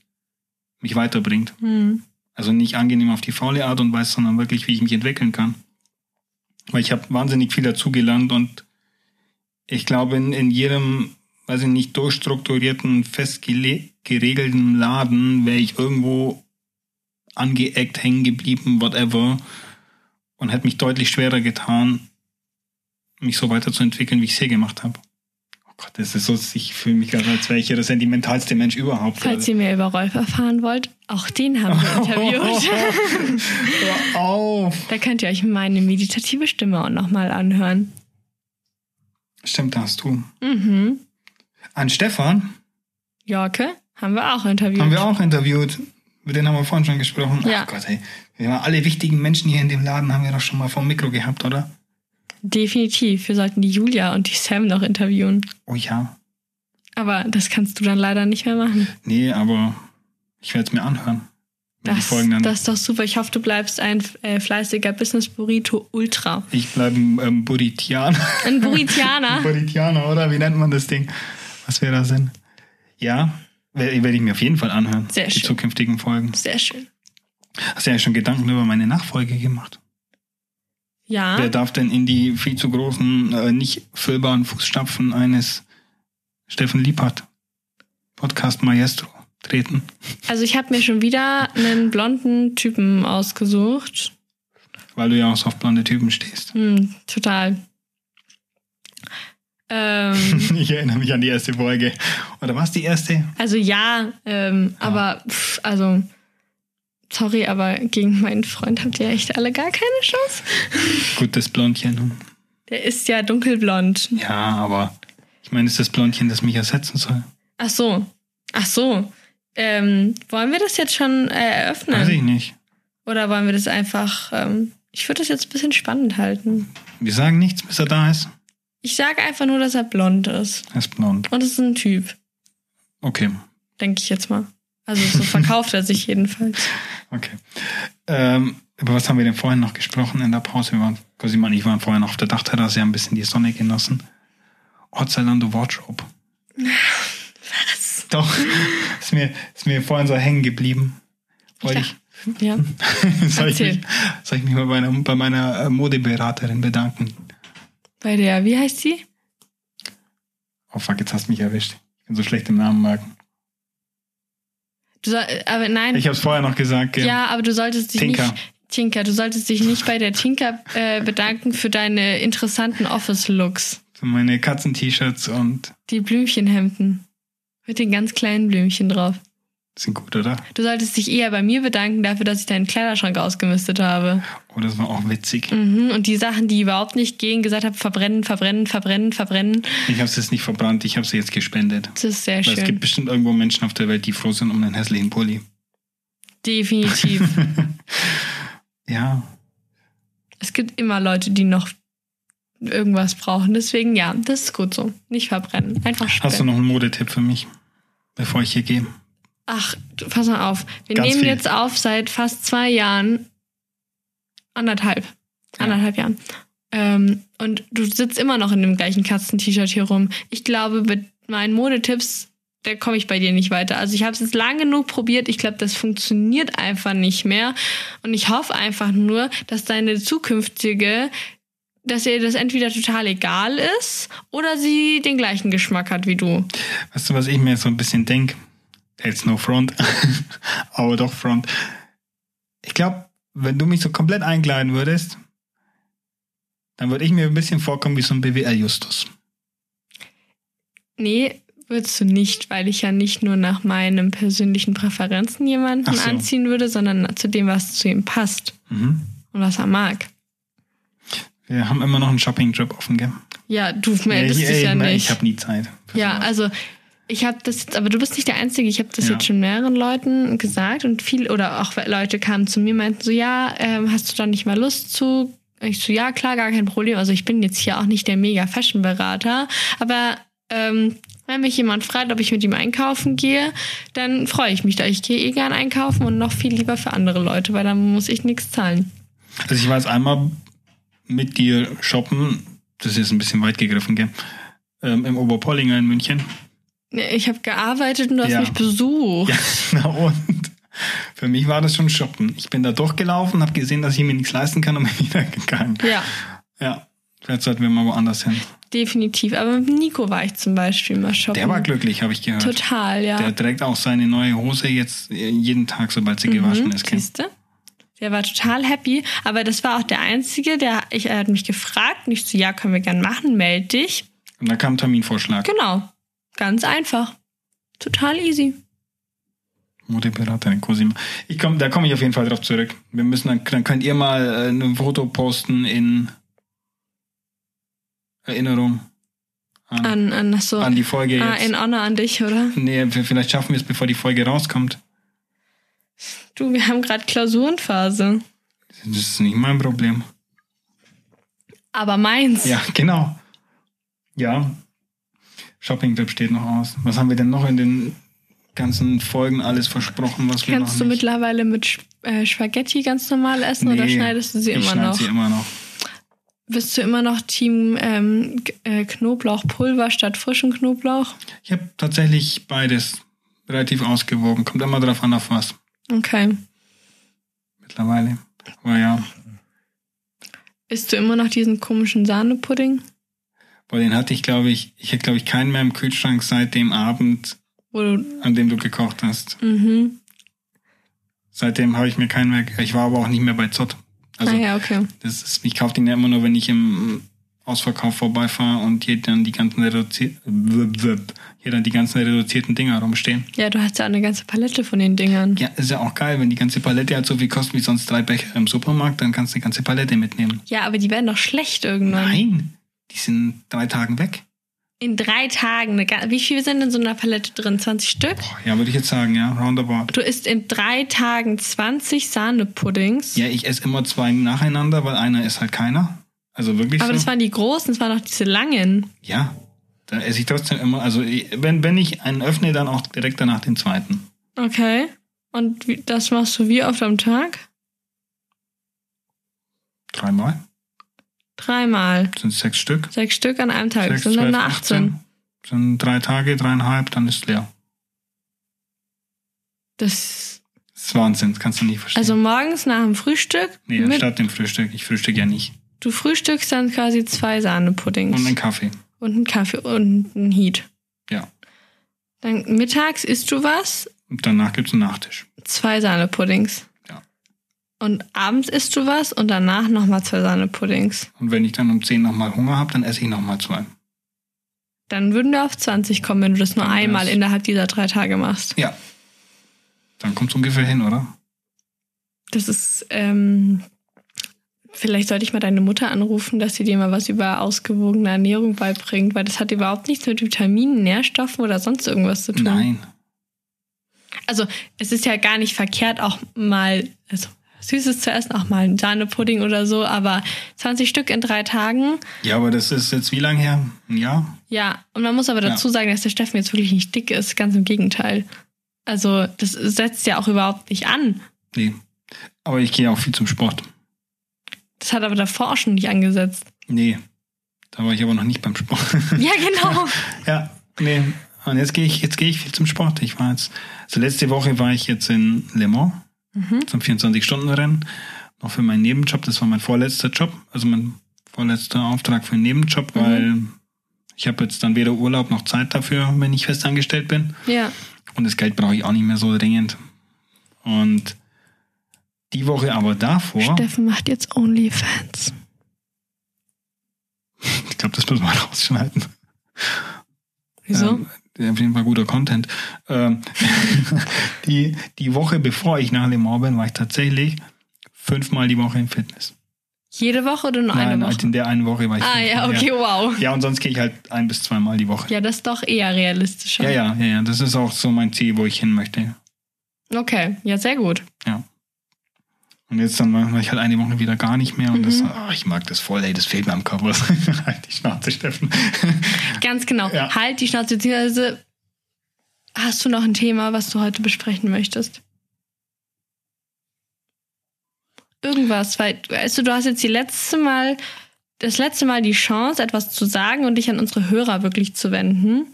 mich weiterbringt. Hm. Also nicht angenehm auf die faule Art und Weise, sondern wirklich, wie ich mich entwickeln kann. Weil ich habe wahnsinnig viel dazugelernt und ich glaube, in, in jedem, weiß ich nicht, durchstrukturierten, fest gele- geregelten Laden wäre ich irgendwo angeeckt, hängen geblieben, whatever. Und hätte mich deutlich schwerer getan, mich so weiterzuentwickeln, wie ich es hier gemacht habe. Oh das ist so, ich fühle mich gerade, als wäre ich der sentimentalste Mensch überhaupt. Falls ihr mehr über Rolf erfahren wollt, auch den haben wir interviewt. [LAUGHS] Hör auf! da könnt ihr euch meine meditative Stimme auch nochmal anhören. Stimmt, da hast du. Mhm. An Stefan Jorke haben wir auch interviewt. haben wir auch interviewt. Mit denen haben wir vorhin schon gesprochen. Ja. Ach Gott, ey. Wir haben alle wichtigen Menschen hier in dem Laden haben wir doch schon mal vom Mikro gehabt, oder? Definitiv. Wir sollten die Julia und die Sam noch interviewen. Oh ja. Aber das kannst du dann leider nicht mehr machen. Nee, aber ich werde es mir anhören. Die Das, das ist doch super. Ich hoffe, du bleibst ein äh, fleißiger Business Burrito Ultra. ich bleibe ein ähm, Burritianer. Ein [LAUGHS] Burritianer. Burritianer, oder? Wie nennt man das Ding? Was wäre da Sinn? Ja, werde werd ich mir auf jeden Fall anhören. Sehr die schön. zukünftigen Folgen. Sehr schön. Hast du ja schon Gedanken über meine Nachfolge gemacht? Ja. Wer darf denn in die viel zu großen, äh, nicht füllbaren Fußstapfen eines Steffen Liebhardt, Podcast Maestro, treten? Also ich habe mir schon wieder einen blonden Typen ausgesucht. Weil du ja auch so auf blonde Typen stehst. Hm, total. Ähm, [LAUGHS] Ich erinnere mich an die erste Folge. Oder was die erste? also ja, ähm, aber pff, also sorry, aber gegen meinen Freund habt ihr echt alle gar keine Chance. Gutes Blondchen. Der ist ja dunkelblond. Ja, aber ich meine, ist das Blondchen, das mich ersetzen soll? Ach so. Ach so. Ähm, wollen wir das jetzt schon äh, eröffnen? Weiß ich nicht. Oder wollen wir das einfach. Ähm, ich würde das jetzt ein bisschen spannend halten. Wir sagen nichts, bis er da ist. Ich sage einfach nur, dass er blond ist. Er ist blond. Und es ist ein Typ, Okay, denke ich jetzt mal. Also so verkauft er sich jedenfalls. okay. Ähm, über was haben wir denn vorhin noch gesprochen in der Pause? Wir waren, Cosima und ich waren vorher noch auf der Dachterrasse, haben ein bisschen die Sonne genossen. Orzelando Wardrobe. Was? Doch, ist mir, ist mir vorhin so hängen geblieben. Wollte ich, Ja. [LAUGHS] soll, ich mich, soll ich mich mal bei, einer, bei meiner äh, Modeberaterin bedanken? Bei der, wie heißt sie? Oh fuck, jetzt hast du mich erwischt. Ich bin so schlecht im Namen merken. Du soll, aber nein. Ich habe es vorher noch gesagt, gell? ja, aber du solltest dich Tinker. nicht. Tinker, du solltest dich nicht bei der Tinker äh, bedanken für deine interessanten Office-Looks. So meine Katzen-T-Shirts und Die Blümchenhemden. Mit den ganz kleinen Blümchen drauf. Sind gut, oder? Du solltest dich eher bei mir bedanken dafür, dass ich deinen Kleiderschrank ausgemistet habe. Oh, das war auch witzig. Mhm. Und die Sachen, die überhaupt nicht gehen, gesagt habe, verbrennen, verbrennen, verbrennen, verbrennen. Ich habe es jetzt nicht verbrannt, ich habe sie jetzt gespendet. Das ist sehr Weil es schön. gibt bestimmt irgendwo Menschen auf der Welt, die froh sind um einen hässlichen Pulli. Definitiv. [LAUGHS] Ja, es gibt immer Leute, die noch irgendwas brauchen. Deswegen ja, das ist gut so. Nicht verbrennen. Einfach hast du spenden. noch einen Modetipp für mich, bevor ich hier gehe? Ach, pass mal auf. Wir Ganz nehmen viel. jetzt auf seit fast zwei Jahren. Anderthalb. Ja. Anderthalb Jahren. Ähm, und du sitzt immer noch in dem gleichen Katzen-T-Shirt hier rum. Ich glaube, mit meinen Modetipps, da komme ich bei dir nicht weiter. Also ich habe es jetzt lang genug probiert. Ich glaube, das funktioniert einfach nicht mehr. Und ich hoffe einfach nur, dass deine zukünftige, dass ihr das entweder total egal ist oder sie den gleichen Geschmack hat wie du. Weißt du, was ich mir so ein bisschen denk? It's no front, [LAUGHS] aber doch front. Ich glaube, wenn du mich so komplett einkleiden würdest, dann würde ich mir ein bisschen vorkommen wie so ein BWL-Justus. Nee, würdest du nicht, weil ich ja nicht nur nach meinen persönlichen Präferenzen jemanden so. anziehen würde, sondern zu dem, was zu ihm passt Mhm. und was er mag. Wir haben immer noch einen Shopping-Trip offen, gell? Ja, du meldest ich, dich ja ich, nicht. Ich habe nie Zeit. ja, also ich habe das jetzt, aber du bist nicht der Einzige. Ich habe das Ja. jetzt schon mehreren Leuten gesagt und viel oder auch Leute kamen zu mir meinten so, ja, ähm, hast du da nicht mal Lust zu? Ich so, ja, klar, gar kein Problem. Also ich bin jetzt hier auch nicht der mega Fashion-Berater, aber ähm, wenn mich jemand fragt, ob ich mit ihm einkaufen gehe, dann freue ich mich da. Ich gehe eh gern einkaufen und noch viel lieber für andere Leute, weil dann muss ich nichts zahlen. Also ich war jetzt einmal mit dir shoppen, das ist jetzt ein bisschen weit gegriffen, gell? Ähm, Im Oberpollinger in München. Ich habe gearbeitet und du hast Ja. mich besucht. Ja, [LAUGHS] na und? Für mich war das schon shoppen. Ich bin da durchgelaufen, habe gesehen, dass ich mir nichts leisten kann und [LAUGHS] bin wieder gegangen. ja. Ja, vielleicht sollten wir mal woanders hin. Definitiv. Aber mit Nico war ich zum Beispiel mal shoppen. Der war glücklich, habe ich gehört. Total, ja. Der trägt auch seine neue Hose jetzt jeden Tag, sobald sie gewaschen ist. Mhm, Siehste? Der war total happy, aber das war auch der Einzige, der ich, er hat mich gefragt und ich so, ja, können wir gern machen, meld dich. Und da kam ein Terminvorschlag. Genau. Ganz einfach. Total easy. Modeberaterin Cosima. Ich komm, da komme ich auf jeden Fall drauf zurück. Wir müssen dann, dann könnt ihr mal äh, ein Foto posten in Erinnerung. an, An, an, so. an die Folge ah, jetzt. in Honor an dich, oder? nee, vielleicht schaffen wir es, bevor die Folge rauskommt. Du, wir haben gerade Klausurenphase. Das ist nicht mein Problem. Aber meins. Ja, genau. Ja. Shopping-Trip steht noch aus. Was haben wir denn noch in den ganzen Folgen alles versprochen, was wir Kannst du mittlerweile mit äh, Spaghetti ganz normal essen oder Nee, schneidest du sie ich immer schneide noch? sie immer noch. Bist du immer noch Team ähm, äh, Knoblauchpulver statt frischen Knoblauch? Ich habe tatsächlich beides relativ ausgewogen. Kommt immer drauf an, auf was. Okay. Mittlerweile. Aber ja, Isst du immer noch diesen komischen Sahnepudding? Bei den hatte ich, glaube ich, ich hätte, glaube ich, keinen mehr im Kühlschrank seit dem Abend, an dem du gekocht hast. mhm. Seitdem habe ich mir keinen mehr. Ich war aber auch nicht mehr bei Zott. Also ah ja, okay. das ist, ich kaufe den ja immer nur, wenn ich im Ausverkauf vorbeifahre und hier dann die ganzen reduziert, hier dann die ganzen reduzierten Dinger rumstehen. Ja, du hast ja auch eine ganze Palette von den Dingern. Ja, ist ja auch geil, wenn die ganze Palette halt so viel kostet wie sonst drei Becher im Supermarkt, dann kannst du die ganze Palette mitnehmen. Ja, aber die werden doch schlecht irgendwann. Nein, die sind drei Tagen weg. In drei Tagen. Wie viel sind in so einer Palette drin? 20 Stück? Ja, würde ich jetzt sagen, ja, roundabout. Du isst in drei Tagen 20 Sahnepuddings. Ja, ich esse immer zwei nacheinander, weil einer ist halt keiner. Also wirklich aber so. das waren die großen, das waren doch diese langen. ja, da esse ich trotzdem immer, also wenn, wenn ich einen öffne, dann auch direkt danach den zweiten. Okay. Und das machst du wie oft am Tag? Dreimal. Dreimal. Das sind sechs Stück. Sechs Stück an einem Tag. Sechs, sind dann zwölf, 18. Das sind drei Tage, dreieinhalb, dann ist leer. Das, Das ist Wahnsinn, das kannst du nicht verstehen. also morgens nach dem Frühstück. nee, mit, statt dem Frühstück. Ich frühstück ja nicht. du frühstückst dann quasi zwei Sahnepuddings. Und einen Kaffee. und einen Kaffee und einen Heat. Ja. Dann mittags isst du was, Und danach gibt's einen Nachtisch. zwei Sahnepuddings. Und abends isst du was und danach nochmal zwei Sahnepuddings. Und wenn ich dann um 10 nochmal Hunger habe, dann esse ich nochmal zwei. Dann würden wir auf 20 kommen, wenn du das nur Dann einmal wär's- innerhalb dieser drei Tage machst. Ja. Dann kommt's ungefähr hin, oder? Das ist, ähm, vielleicht sollte ich mal deine Mutter anrufen, dass sie dir mal was über ausgewogene Ernährung beibringt, weil das hat überhaupt nichts mit Vitaminen, Nährstoffen oder sonst irgendwas zu tun. Nein. Also es ist ja gar nicht verkehrt, auch mal also Süßes zu essen, auch mal einen Sahnepudding oder so, aber 20 Stück in drei Tagen, Ja, aber das ist jetzt wie lang her? Ein Jahr? ja. Und man muss aber Ja. dazu sagen, dass der Steffen jetzt wirklich nicht dick ist, ganz im Gegenteil. Also das setzt ja auch überhaupt nicht an. Nee. Aber ich gehe auch viel zum Sport. Das hat aber davor auch schon nicht angesetzt. Nee. Da war ich aber noch nicht beim Sport. [LAUGHS] Ja, genau. [LAUGHS] ja, nee. Und jetzt gehe ich, jetzt gehe ich viel zum Sport. Ich war jetzt, also letzte Woche war ich jetzt in Le Mans Mhm. zum 24-Stunden-Rennen. Noch für meinen Nebenjob. Das war mein vorletzter Job. Also mein vorletzter Auftrag für einen Nebenjob, Mhm. weil ich habe jetzt dann weder Urlaub noch Zeit dafür, wenn ich festangestellt bin. Ja. Und das Geld brauche ich auch nicht mehr so dringend. Und die Woche aber davor, Steffen macht jetzt OnlyFans. ich glaube, das muss man [LAUGHS] rausschneiden. Wieso? Ähm, auf jeden Fall guter Content. Ähm, [LAUGHS] die, die Woche bevor ich nach Le Mans bin, war ich tatsächlich fünfmal die Woche im Fitness. Jede Woche oder nur Nein, eine halt Woche? in der einen Woche war ich Ah ja, okay, wow. Ja, und sonst gehe ich halt ein bis zweimal die Woche. Ja, das ist doch eher realistischer. Ja, ja, ja, ja. Das ist auch so mein Ziel, wo ich hin möchte. Okay, ja, sehr gut. Ja. Und jetzt dann mache ich halt eine Woche wieder gar nicht mehr und das, Mhm. oh, ich mag das voll, ey, das fehlt mir am Körper. [LAUGHS] halt die Schnauze, Steffen. Ganz genau. Ja. Halt die Schnauze. Beziehungsweise hast du noch ein Thema, was du heute besprechen möchtest? Irgendwas, weil weißt du, du hast jetzt die letzte Mal, das letzte Mal die Chance, etwas zu sagen und dich an unsere Hörer wirklich zu wenden.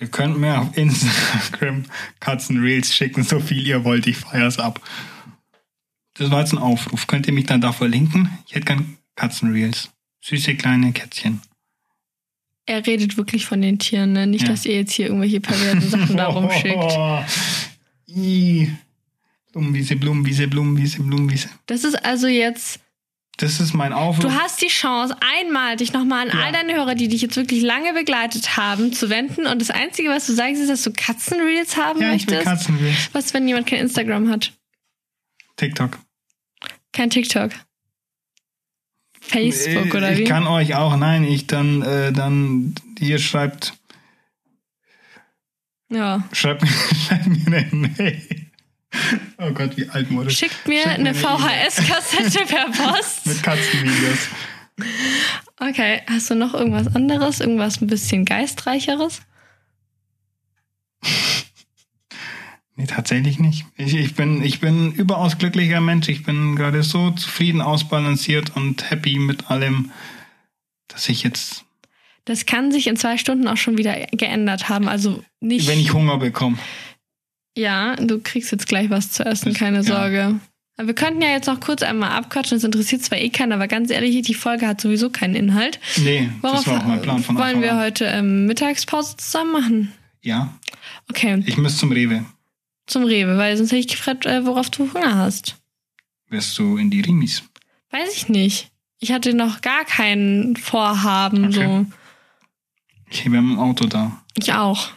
Ihr könnt mir auf Instagram Katzenreels schicken, so viel ihr wollt, ich feier's ab. Das war jetzt ein Aufruf. Könnt ihr mich dann da verlinken? Ich hätte gern Katzenreels. Süße kleine Kätzchen. Er redet wirklich von den Tieren, ne? Nicht, Ja. dass ihr jetzt hier irgendwelche perversen Sachen da [LAUGHS] rumschickt. Oh, Ih. Blumenwiese, Blumenwiese, Blumenwiese, Blumenwiese. Das ist also jetzt Das ist mein Aufruf. Du hast die Chance, einmal dich nochmal an Ja. all deine Hörer, die dich jetzt wirklich lange begleitet haben, zu wenden. Und das Einzige, was du sagst, ist, dass du Katzenreels haben ja, ich will möchtest. Katzenreels. Was, wenn jemand kein Instagram hat? TikTok. Kein TikTok. Facebook oder ich wie? kann euch auch, nein, ich dann, äh, dann, hier schreibt, ja. schreibt, [LAUGHS] schreibt mir eine Mail. [LAUGHS] Oh Gott, wie altmodisch. Schickt mir Schickt eine eine VHS-Kassette per [LAUGHS] Post. Mit Katzenvideos. Okay, hast du noch irgendwas anderes? Irgendwas ein bisschen geistreicheres? [LAUGHS] Nee, tatsächlich nicht. Ich, ich, bin, ich bin überaus glücklicher Mensch. Ich bin gerade so zufrieden, ausbalanciert und happy mit allem, dass ich jetzt, Das kann sich in zwei Stunden auch schon wieder geändert haben. Also nicht. wenn ich Hunger bekomme. Ja, du kriegst jetzt gleich was zu essen, keine ja. Sorge. Aber wir könnten ja jetzt noch kurz einmal abquatschen. Das interessiert zwar eh keinen, aber ganz ehrlich, die Folge hat sowieso keinen Inhalt. Nee, Worauf das war auch mein Plan von wollen wir heute ähm, Mittagspause zusammen machen? Ja, Okay, ich muss zum Rewe. zum Rewe, weil sonst hätte ich gefragt, äh, worauf du Hunger hast. Wirst du in die Rimis? Weiß ich nicht. Ich hatte noch gar kein Vorhaben. Okay. So. Ich habe im Auto da. Ich auch.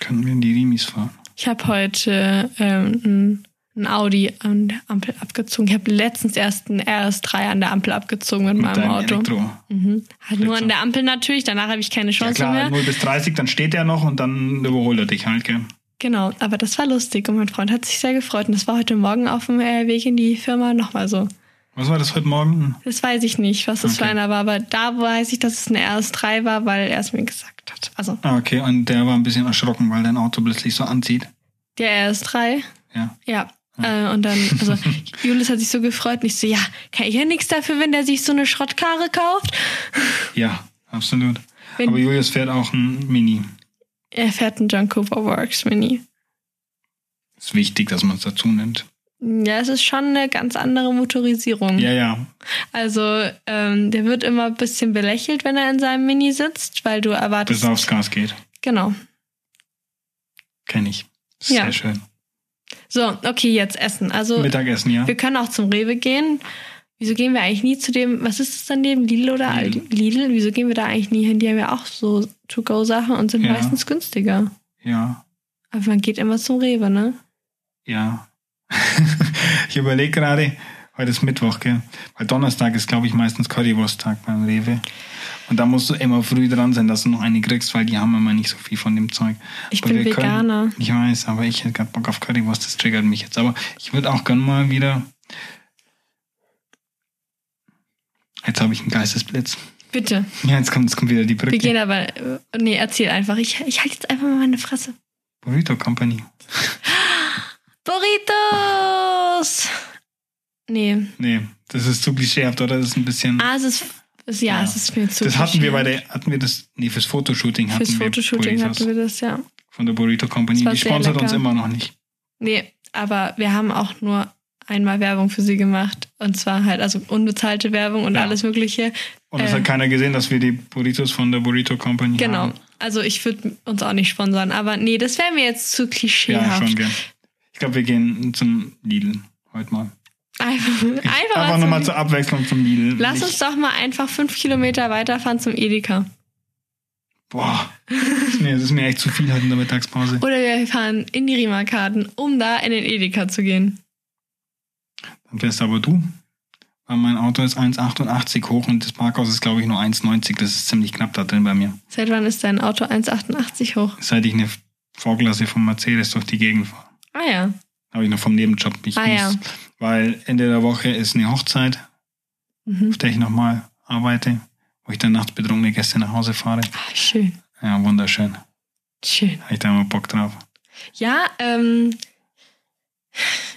Können wir in die Rimis fahren? Ich habe heute ähm, ein, Audi an der Ampel abgezogen. Ich habe letztens erst ein RS3 an der Ampel abgezogen mit, Mit meinem Auto. Elektro. Mhm. Halt nur an der Ampel natürlich. Danach habe ich keine Ja Chance klar, mehr. 0 bis 30, dann steht er noch und dann überholt er dich halt, gell? Genau, aber das war lustig und mein Freund hat sich sehr gefreut. Und das war heute Morgen auf dem äh, Weg in die Firma nochmal so. Was war das heute Morgen? Das weiß ich nicht, was das für Okay. einer war, aber da weiß ich, dass es ein RS3 war, weil er es mir gesagt hat. Also Ah, okay, und der war ein bisschen erschrocken, weil dein Auto plötzlich so anzieht. der RS3, Ja. ja. Äh, und dann, also [LAUGHS] Julius hat sich so gefreut und ich so, ja, kann ich ja nichts dafür, wenn der sich so eine Schrottkarre kauft. Ja, absolut. Wenn- Aber Julius fährt auch ein Mini. Er fährt einen John Cooper Works Mini. Ist wichtig, dass man es dazu nimmt. Ja, es ist schon eine ganz andere Motorisierung. Ja, ja. Also, ähm, der wird immer ein bisschen belächelt, wenn er in seinem Mini sitzt, weil du Bis erwartest. es aufs Gas geht. Genau. Kenne ich. Ist Ja. Sehr schön. So, okay, jetzt essen. Also, Mittagessen, ja. wir können auch zum Rewe gehen. Wieso gehen wir eigentlich nie zu dem, was ist es daneben, Lidl oder Lidl. Lidl? Wieso gehen wir da eigentlich nie hin? Die haben ja auch so To-Go-Sachen und sind Ja. meistens günstiger. Ja, Aber man geht immer zum Rewe, ne? ja. Ich überlege gerade, heute ist Mittwoch, gell? Weil Donnerstag ist, glaube ich, meistens Currywurst-Tag beim Rewe. Und da musst du immer früh dran sein, dass du noch eine kriegst, weil die haben immer nicht so viel von dem Zeug. Ich Aber bin wir können- Veganer. Ich weiß, aber ich hätte gerade Bock auf Currywurst, das triggert mich jetzt. Aber ich würde auch gern mal wieder. Jetzt habe ich einen Geistesblitz. Bitte. Ja, jetzt kommt, jetzt kommt wieder die Brücke. Wir gehen aber. äh, Nee, erzähl einfach. Ich, ich halte jetzt einfach mal meine Fresse. Burrito Company. [LAUGHS] Burritos! Nee. Nee, das ist zu klischeehaft, oder? Das ist ein bisschen. Ah, es ist. Ja, Ja. es ist mir zu. das hatten wir bei der, hatten wir das, nee, fürs Fotoshooting hatten Fürs wir Fotoshooting Burritos hatten wir das, ja. von der Burrito Company. Die sponsert uns immer noch nicht. Nee, aber wir haben auch nur einmal Werbung für sie gemacht. Und zwar halt, also unbezahlte Werbung und Ja. alles Mögliche. Und es Äh. hat keiner gesehen, dass wir die Burritos von der Burrito Company Genau. haben. Also ich würde uns auch nicht sponsern, aber nee, das wäre mir jetzt zu Ja, klischeehaft. schon gern. Ich glaube, wir gehen zum Lidl heute mal. einfach einfach, Einfach mal nochmal zur Abwechslung zum Lidl. Lass uns doch mal einfach fünf Kilometer weiterfahren zum Edeka. Boah. das ist mir echt zu viel heute in der Mittagspause. Oder wir fahren in die Riemarkarten, um da in den Edeka zu gehen. Dann fährst aber du. Weil mein Auto ist 1,88 hoch und das Parkhaus ist, glaube ich, nur 1,90. Das ist ziemlich knapp da drin bei mir. Seit wann ist dein Auto 1,88 hoch? Seit ich eine Vorklasse von Mercedes durch die Gegend fahre. Ah ja. Habe ich noch vom Nebenjob. Ich Ah, muss, ja. Weil Ende der Woche ist eine Hochzeit, Mhm. auf der ich nochmal arbeite, wo ich dann nachts betrunkene Gäste nach Hause fahre. Ah, schön. Ja, wunderschön. Schön. Habe ich da immer Bock drauf. Ja, ähm,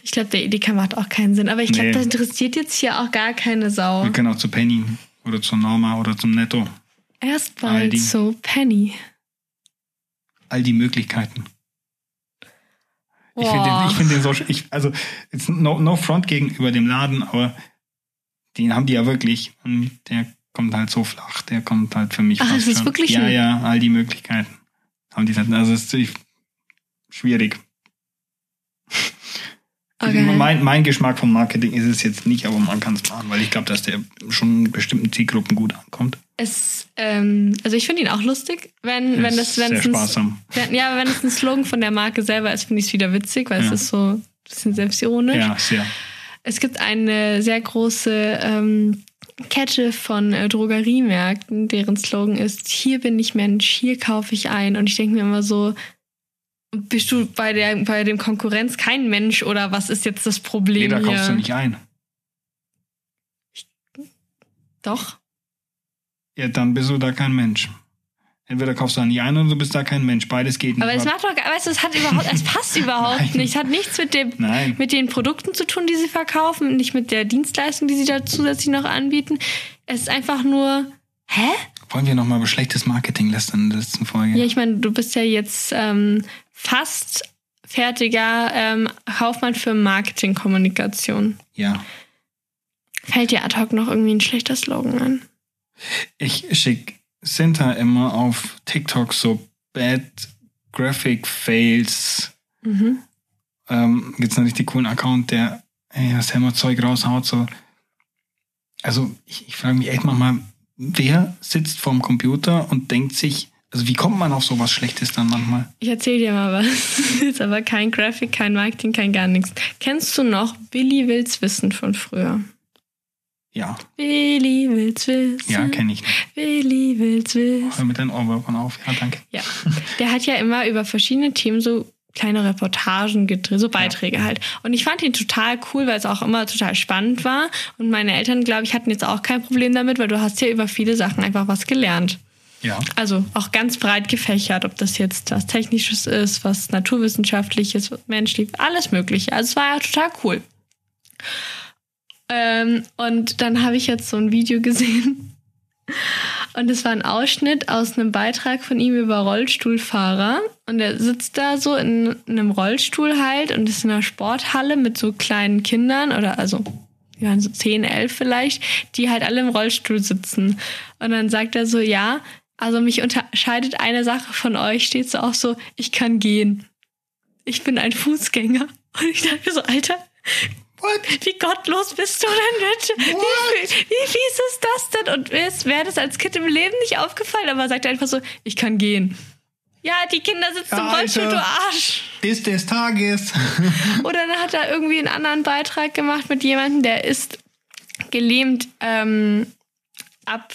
ich glaube, der Edeka macht auch keinen Sinn. Aber ich glaube, Nee. das interessiert jetzt hier auch gar keine Sau. Wir können auch zu Penny oder zu Norma oder zum Netto. Erstmal zu Penny. All die Möglichkeiten. Ich finde den, ich find den so, ich, also, jetzt no, no front gegenüber dem Laden, aber den haben die ja wirklich. Und der kommt halt so flach, der kommt halt für mich Ach, ist es schon. wirklich Ja, ja, all die Möglichkeiten. Haben die halt, also, es ist ziemlich schwierig. Okay. Mein, mein Geschmack vom Marketing ist es jetzt nicht, aber man kann es machen, weil ich glaube, dass der schon bestimmten Zielgruppen gut ankommt. Es, ähm, also ich finde ihn auch lustig, wenn, wenn das, ist wenn sehr es ein, sparsam. wenn, ja, wenn es ein Slogan von der Marke selber ist, finde ich es wieder witzig, weil Ja. es ist so ein bisschen selbstironisch. Ja, sehr. Es gibt eine sehr große ähm, Kette von äh, Drogeriemärkten, deren Slogan ist, hier bin ich Mensch, hier kaufe ich ein. Und ich denke mir immer so, bist du bei, der, bei dem Konkurrenz kein Mensch oder was ist jetzt das Problem Nee, da kaufst du nicht ein. Doch. Ja, dann bist du da kein Mensch. Entweder kaufst du da nicht ein oder du bist da kein Mensch. Beides geht nicht. Aber es macht doch, weißt du, es hat überhaupt, es passt [LAUGHS] überhaupt nicht. Es hat nichts mit dem, Nein. mit den Produkten zu tun, die sie verkaufen, nicht mit der Dienstleistung, die sie da zusätzlich noch anbieten. Es ist einfach nur, hä? Wollen wir nochmal über schlechtes Marketing lästern in der letzten Folge? Ja, ich meine, du bist ja jetzt ähm, fast fertiger ähm, Kaufmann für Marketingkommunikation. ja. Fällt dir ad hoc noch irgendwie ein schlechter Slogan an? Ich schicke Sinta immer auf TikTok so Bad Graphic Fails. Mhm. Ähm, gibt's einen richtig coolen Account, der ey, was der immer Zeug raushaut. So. Also ich, ich frage mich echt manchmal, wer sitzt vorm Computer und denkt sich, also wie kommt man auf sowas Schlechtes dann manchmal? Ich erzähl dir mal was. [LAUGHS] ist aber kein Graphic, kein Marketing, kein gar nichts. Kennst du noch Billy will's wissen von früher? Ja, Billy will's wissen. ja, kenne ich nicht. Billy will's wissen. Hör mit deinen Ohrwürfern auf. Ja, danke. Ja. Der hat ja immer über verschiedene Themen so kleine Reportagen gedreht, so Beiträge halt. Und ich fand ihn total cool, weil es auch immer total spannend war. Und meine Eltern, glaube ich, hatten jetzt auch kein Problem damit, weil du hast ja über viele Sachen einfach was gelernt. Ja. Also auch ganz breit gefächert, ob das jetzt was Technisches ist, was Naturwissenschaftliches, was menschlich, alles Mögliche. Also es war ja total cool. Ähm, und dann habe ich jetzt so ein Video gesehen. Und es war ein Ausschnitt aus einem Beitrag von ihm über Rollstuhlfahrer. Und er sitzt da so in einem Rollstuhl halt und ist in einer Sporthalle mit so kleinen Kindern oder also die waren so 10, 11 vielleicht, die halt alle im Rollstuhl sitzen. Und dann sagt er so, ja, also mich unterscheidet eine Sache von euch, steht so auch so, ich kann gehen. Ich bin ein Fußgänger. [LAUGHS] Und ich dachte so, Alter, What? wie gottlos bist du denn bitte? Wie, wie, wie fies ist das denn? Und mir wäre das als Kind im Leben nicht aufgefallen, aber er sagt einfach so, ich kann gehen. Ja, die Kinder sitzen im Ja, Rollstuhl, Alter. du Arsch. Ist des Tages. [LAUGHS] Oder dann hat er irgendwie einen anderen Beitrag gemacht mit jemandem, der ist gelähmt ähm, ab,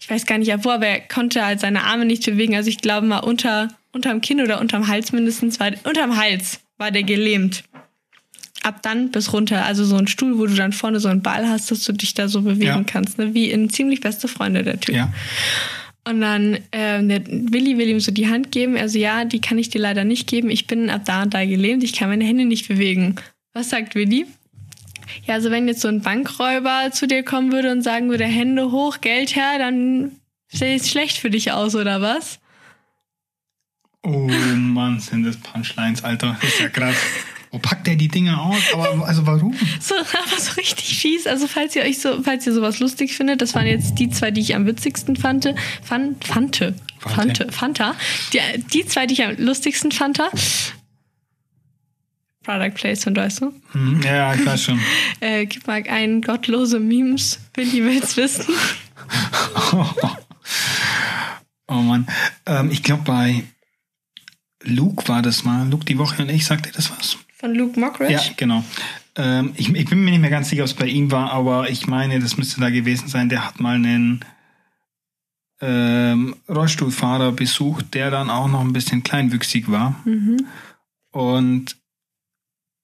ich weiß gar nicht ab wo, aber er konnte halt seine Arme nicht bewegen. Also ich glaube mal unter unterm Kinn oder unterm Hals mindestens war unterm Hals war der gelähmt. Ab dann bis runter, also so ein Stuhl, wo du dann vorne so einen Ball hast, dass du dich da so bewegen Ja. kannst, ne? wie in ziemlich beste Freunde der Typ. ja. Und dann ähm, der Willi will ihm so die Hand geben. Also ja, die kann ich dir leider nicht geben. Ich bin ab da und da gelähmt. Ich kann meine Hände nicht bewegen. Was sagt Willi? Ja, also wenn jetzt so ein Bankräuber zu dir kommen würde und sagen würde, Hände hoch, Geld her, dann sieht es schlecht für dich aus, oder was? Oh Mann, sind das Punchlines, Alter. Das ist ja krass. Wo packt der die Dinger aus? Aber also warum? So, [LAUGHS] aber so richtig fies. Also falls ihr euch so, falls ihr sowas lustig findet, das waren jetzt die zwei, die ich am witzigsten fand. Fand, fante. Fante. Fante. Fanta. Die, die zwei, die ich am lustigsten fand. Product Placement, weißt du? Hm, ja, ich weiß schon. [LAUGHS] Äh, gib mal ein gottlose Memes. Willi will's wissen. [LAUGHS] Oh Mann. Ähm, ich glaube, bei Luke war das mal. Luke die Woche und ich sagte das was. Von Luke Mockridge. Ja, genau. Ähm, ich, ich bin mir nicht mehr ganz sicher, ob es bei ihm war, aber ich meine, das müsste da gewesen sein. Der hat mal einen ähm, Rollstuhlfahrer besucht, der dann auch noch ein bisschen kleinwüchsig war. Mhm. Und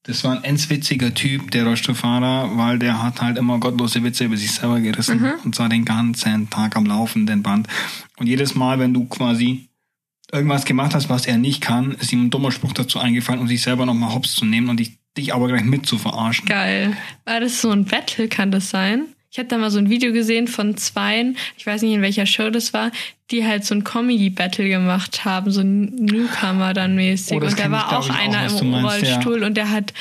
das war ein ends witziger Typ, der Rollstuhlfahrer, weil der hat halt immer gottlose Witze über sich selber gerissen Mhm. und zwar den ganzen Tag am laufenden Band. Und jedes Mal, wenn du quasi irgendwas gemacht hast, was er nicht kann, ist ihm ein dummer Spruch dazu eingefallen, um sich selber nochmal hops zu nehmen und dich, dich aber gleich mit zu verarschen. Geil. War das so ein Battle, kann das sein? Ich habe da mal so ein Video gesehen von zweien, ich weiß nicht in welcher Show das war, die halt so ein Comedy-Battle gemacht haben, so ein Newcomer dann mäßig. Oh, und da war auch auch, einer was im meinst, ja. Rollstuhl und der hat,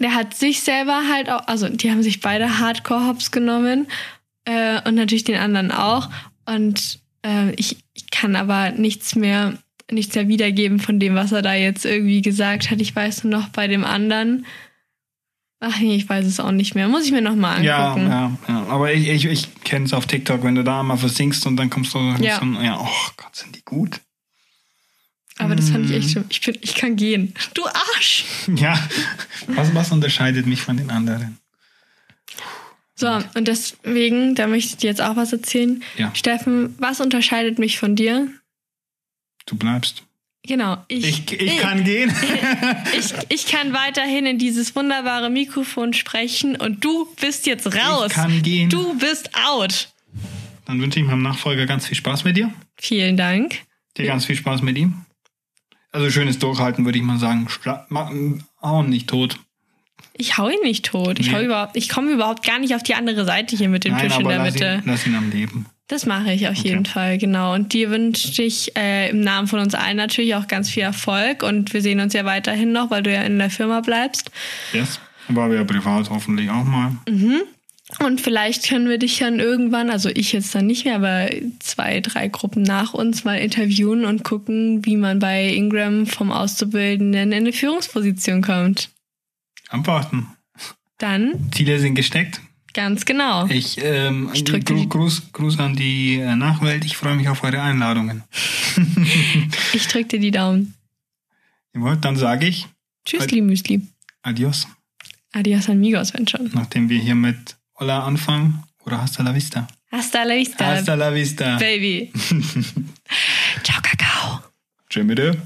der hat sich selber halt auch, also die haben sich beide Hardcore-Hops genommen äh, und natürlich den anderen auch. Und äh, ich, ich kann aber nichts mehr, nichts mehr wiedergeben von dem, was er da jetzt irgendwie gesagt hat. Ich weiß nur noch bei dem anderen. Ach ich weiß es auch nicht mehr. Muss ich mir nochmal Ja, angucken. ja, ja. Aber ich, ich, ich kenne es auf TikTok, wenn du da mal versinkst und dann kommst du Ja. so ja, oh Gott, sind die gut. Aber das fand ich echt schlimm. Ich, bin, ich kann gehen. Du Arsch! [LAUGHS] Ja, was, was unterscheidet mich von den anderen? So, und deswegen, da möchte ich dir jetzt auch was erzählen. Ja. Steffen, was unterscheidet mich von dir? Du bleibst. Genau, ich, Ich, ich kann gehen. [LAUGHS] ich, ich kann weiterhin in dieses wunderbare Mikrofon sprechen und du bist jetzt raus. Ich kann gehen. Du bist out. Dann wünsche ich meinem Nachfolger ganz viel Spaß mit dir. Vielen Dank. Dir ganz viel Spaß mit ihm. Also schönes Durchhalten, würde ich mal sagen. Stra ma- hauen nicht tot. Ich hau ihn nicht tot. Ich, Nee. hau überhaupt, ich komme überhaupt gar nicht auf die andere Seite hier mit dem Nein, Tisch in der lass Mitte. ihn, lass ihn am Leben. Das mache ich auf Okay. jeden Fall, genau. Und dir wünsche ich äh, im Namen von uns allen natürlich auch ganz viel Erfolg. Und wir sehen uns ja weiterhin noch, weil du ja in der Firma bleibst. Yes. War wir ja privat hoffentlich auch mal. Und vielleicht können wir dich dann irgendwann, also ich jetzt dann nicht mehr, aber zwei, drei Gruppen nach uns mal interviewen und gucken, wie man bei Ingram vom Auszubildenden in eine Führungsposition kommt. Abwarten. Dann Ziele sind gesteckt. Ganz genau. Ich, ähm, Ich drück dir Gru die- Gruß, Gruß an die äh, Nachwelt. Ich freue mich auf eure Einladungen. [LAUGHS] Ich drück dir die Daumen. Jawohl, dann sage ich Tschüssli, Müsli. Adios. Adios amigos, wenn schon. Nachdem wir hier mit Hola anfangen. Oder hasta la vista. Hasta la vista, Hasta la vista. baby. [LAUGHS] Ciao, Kakao. Tschö mit dir.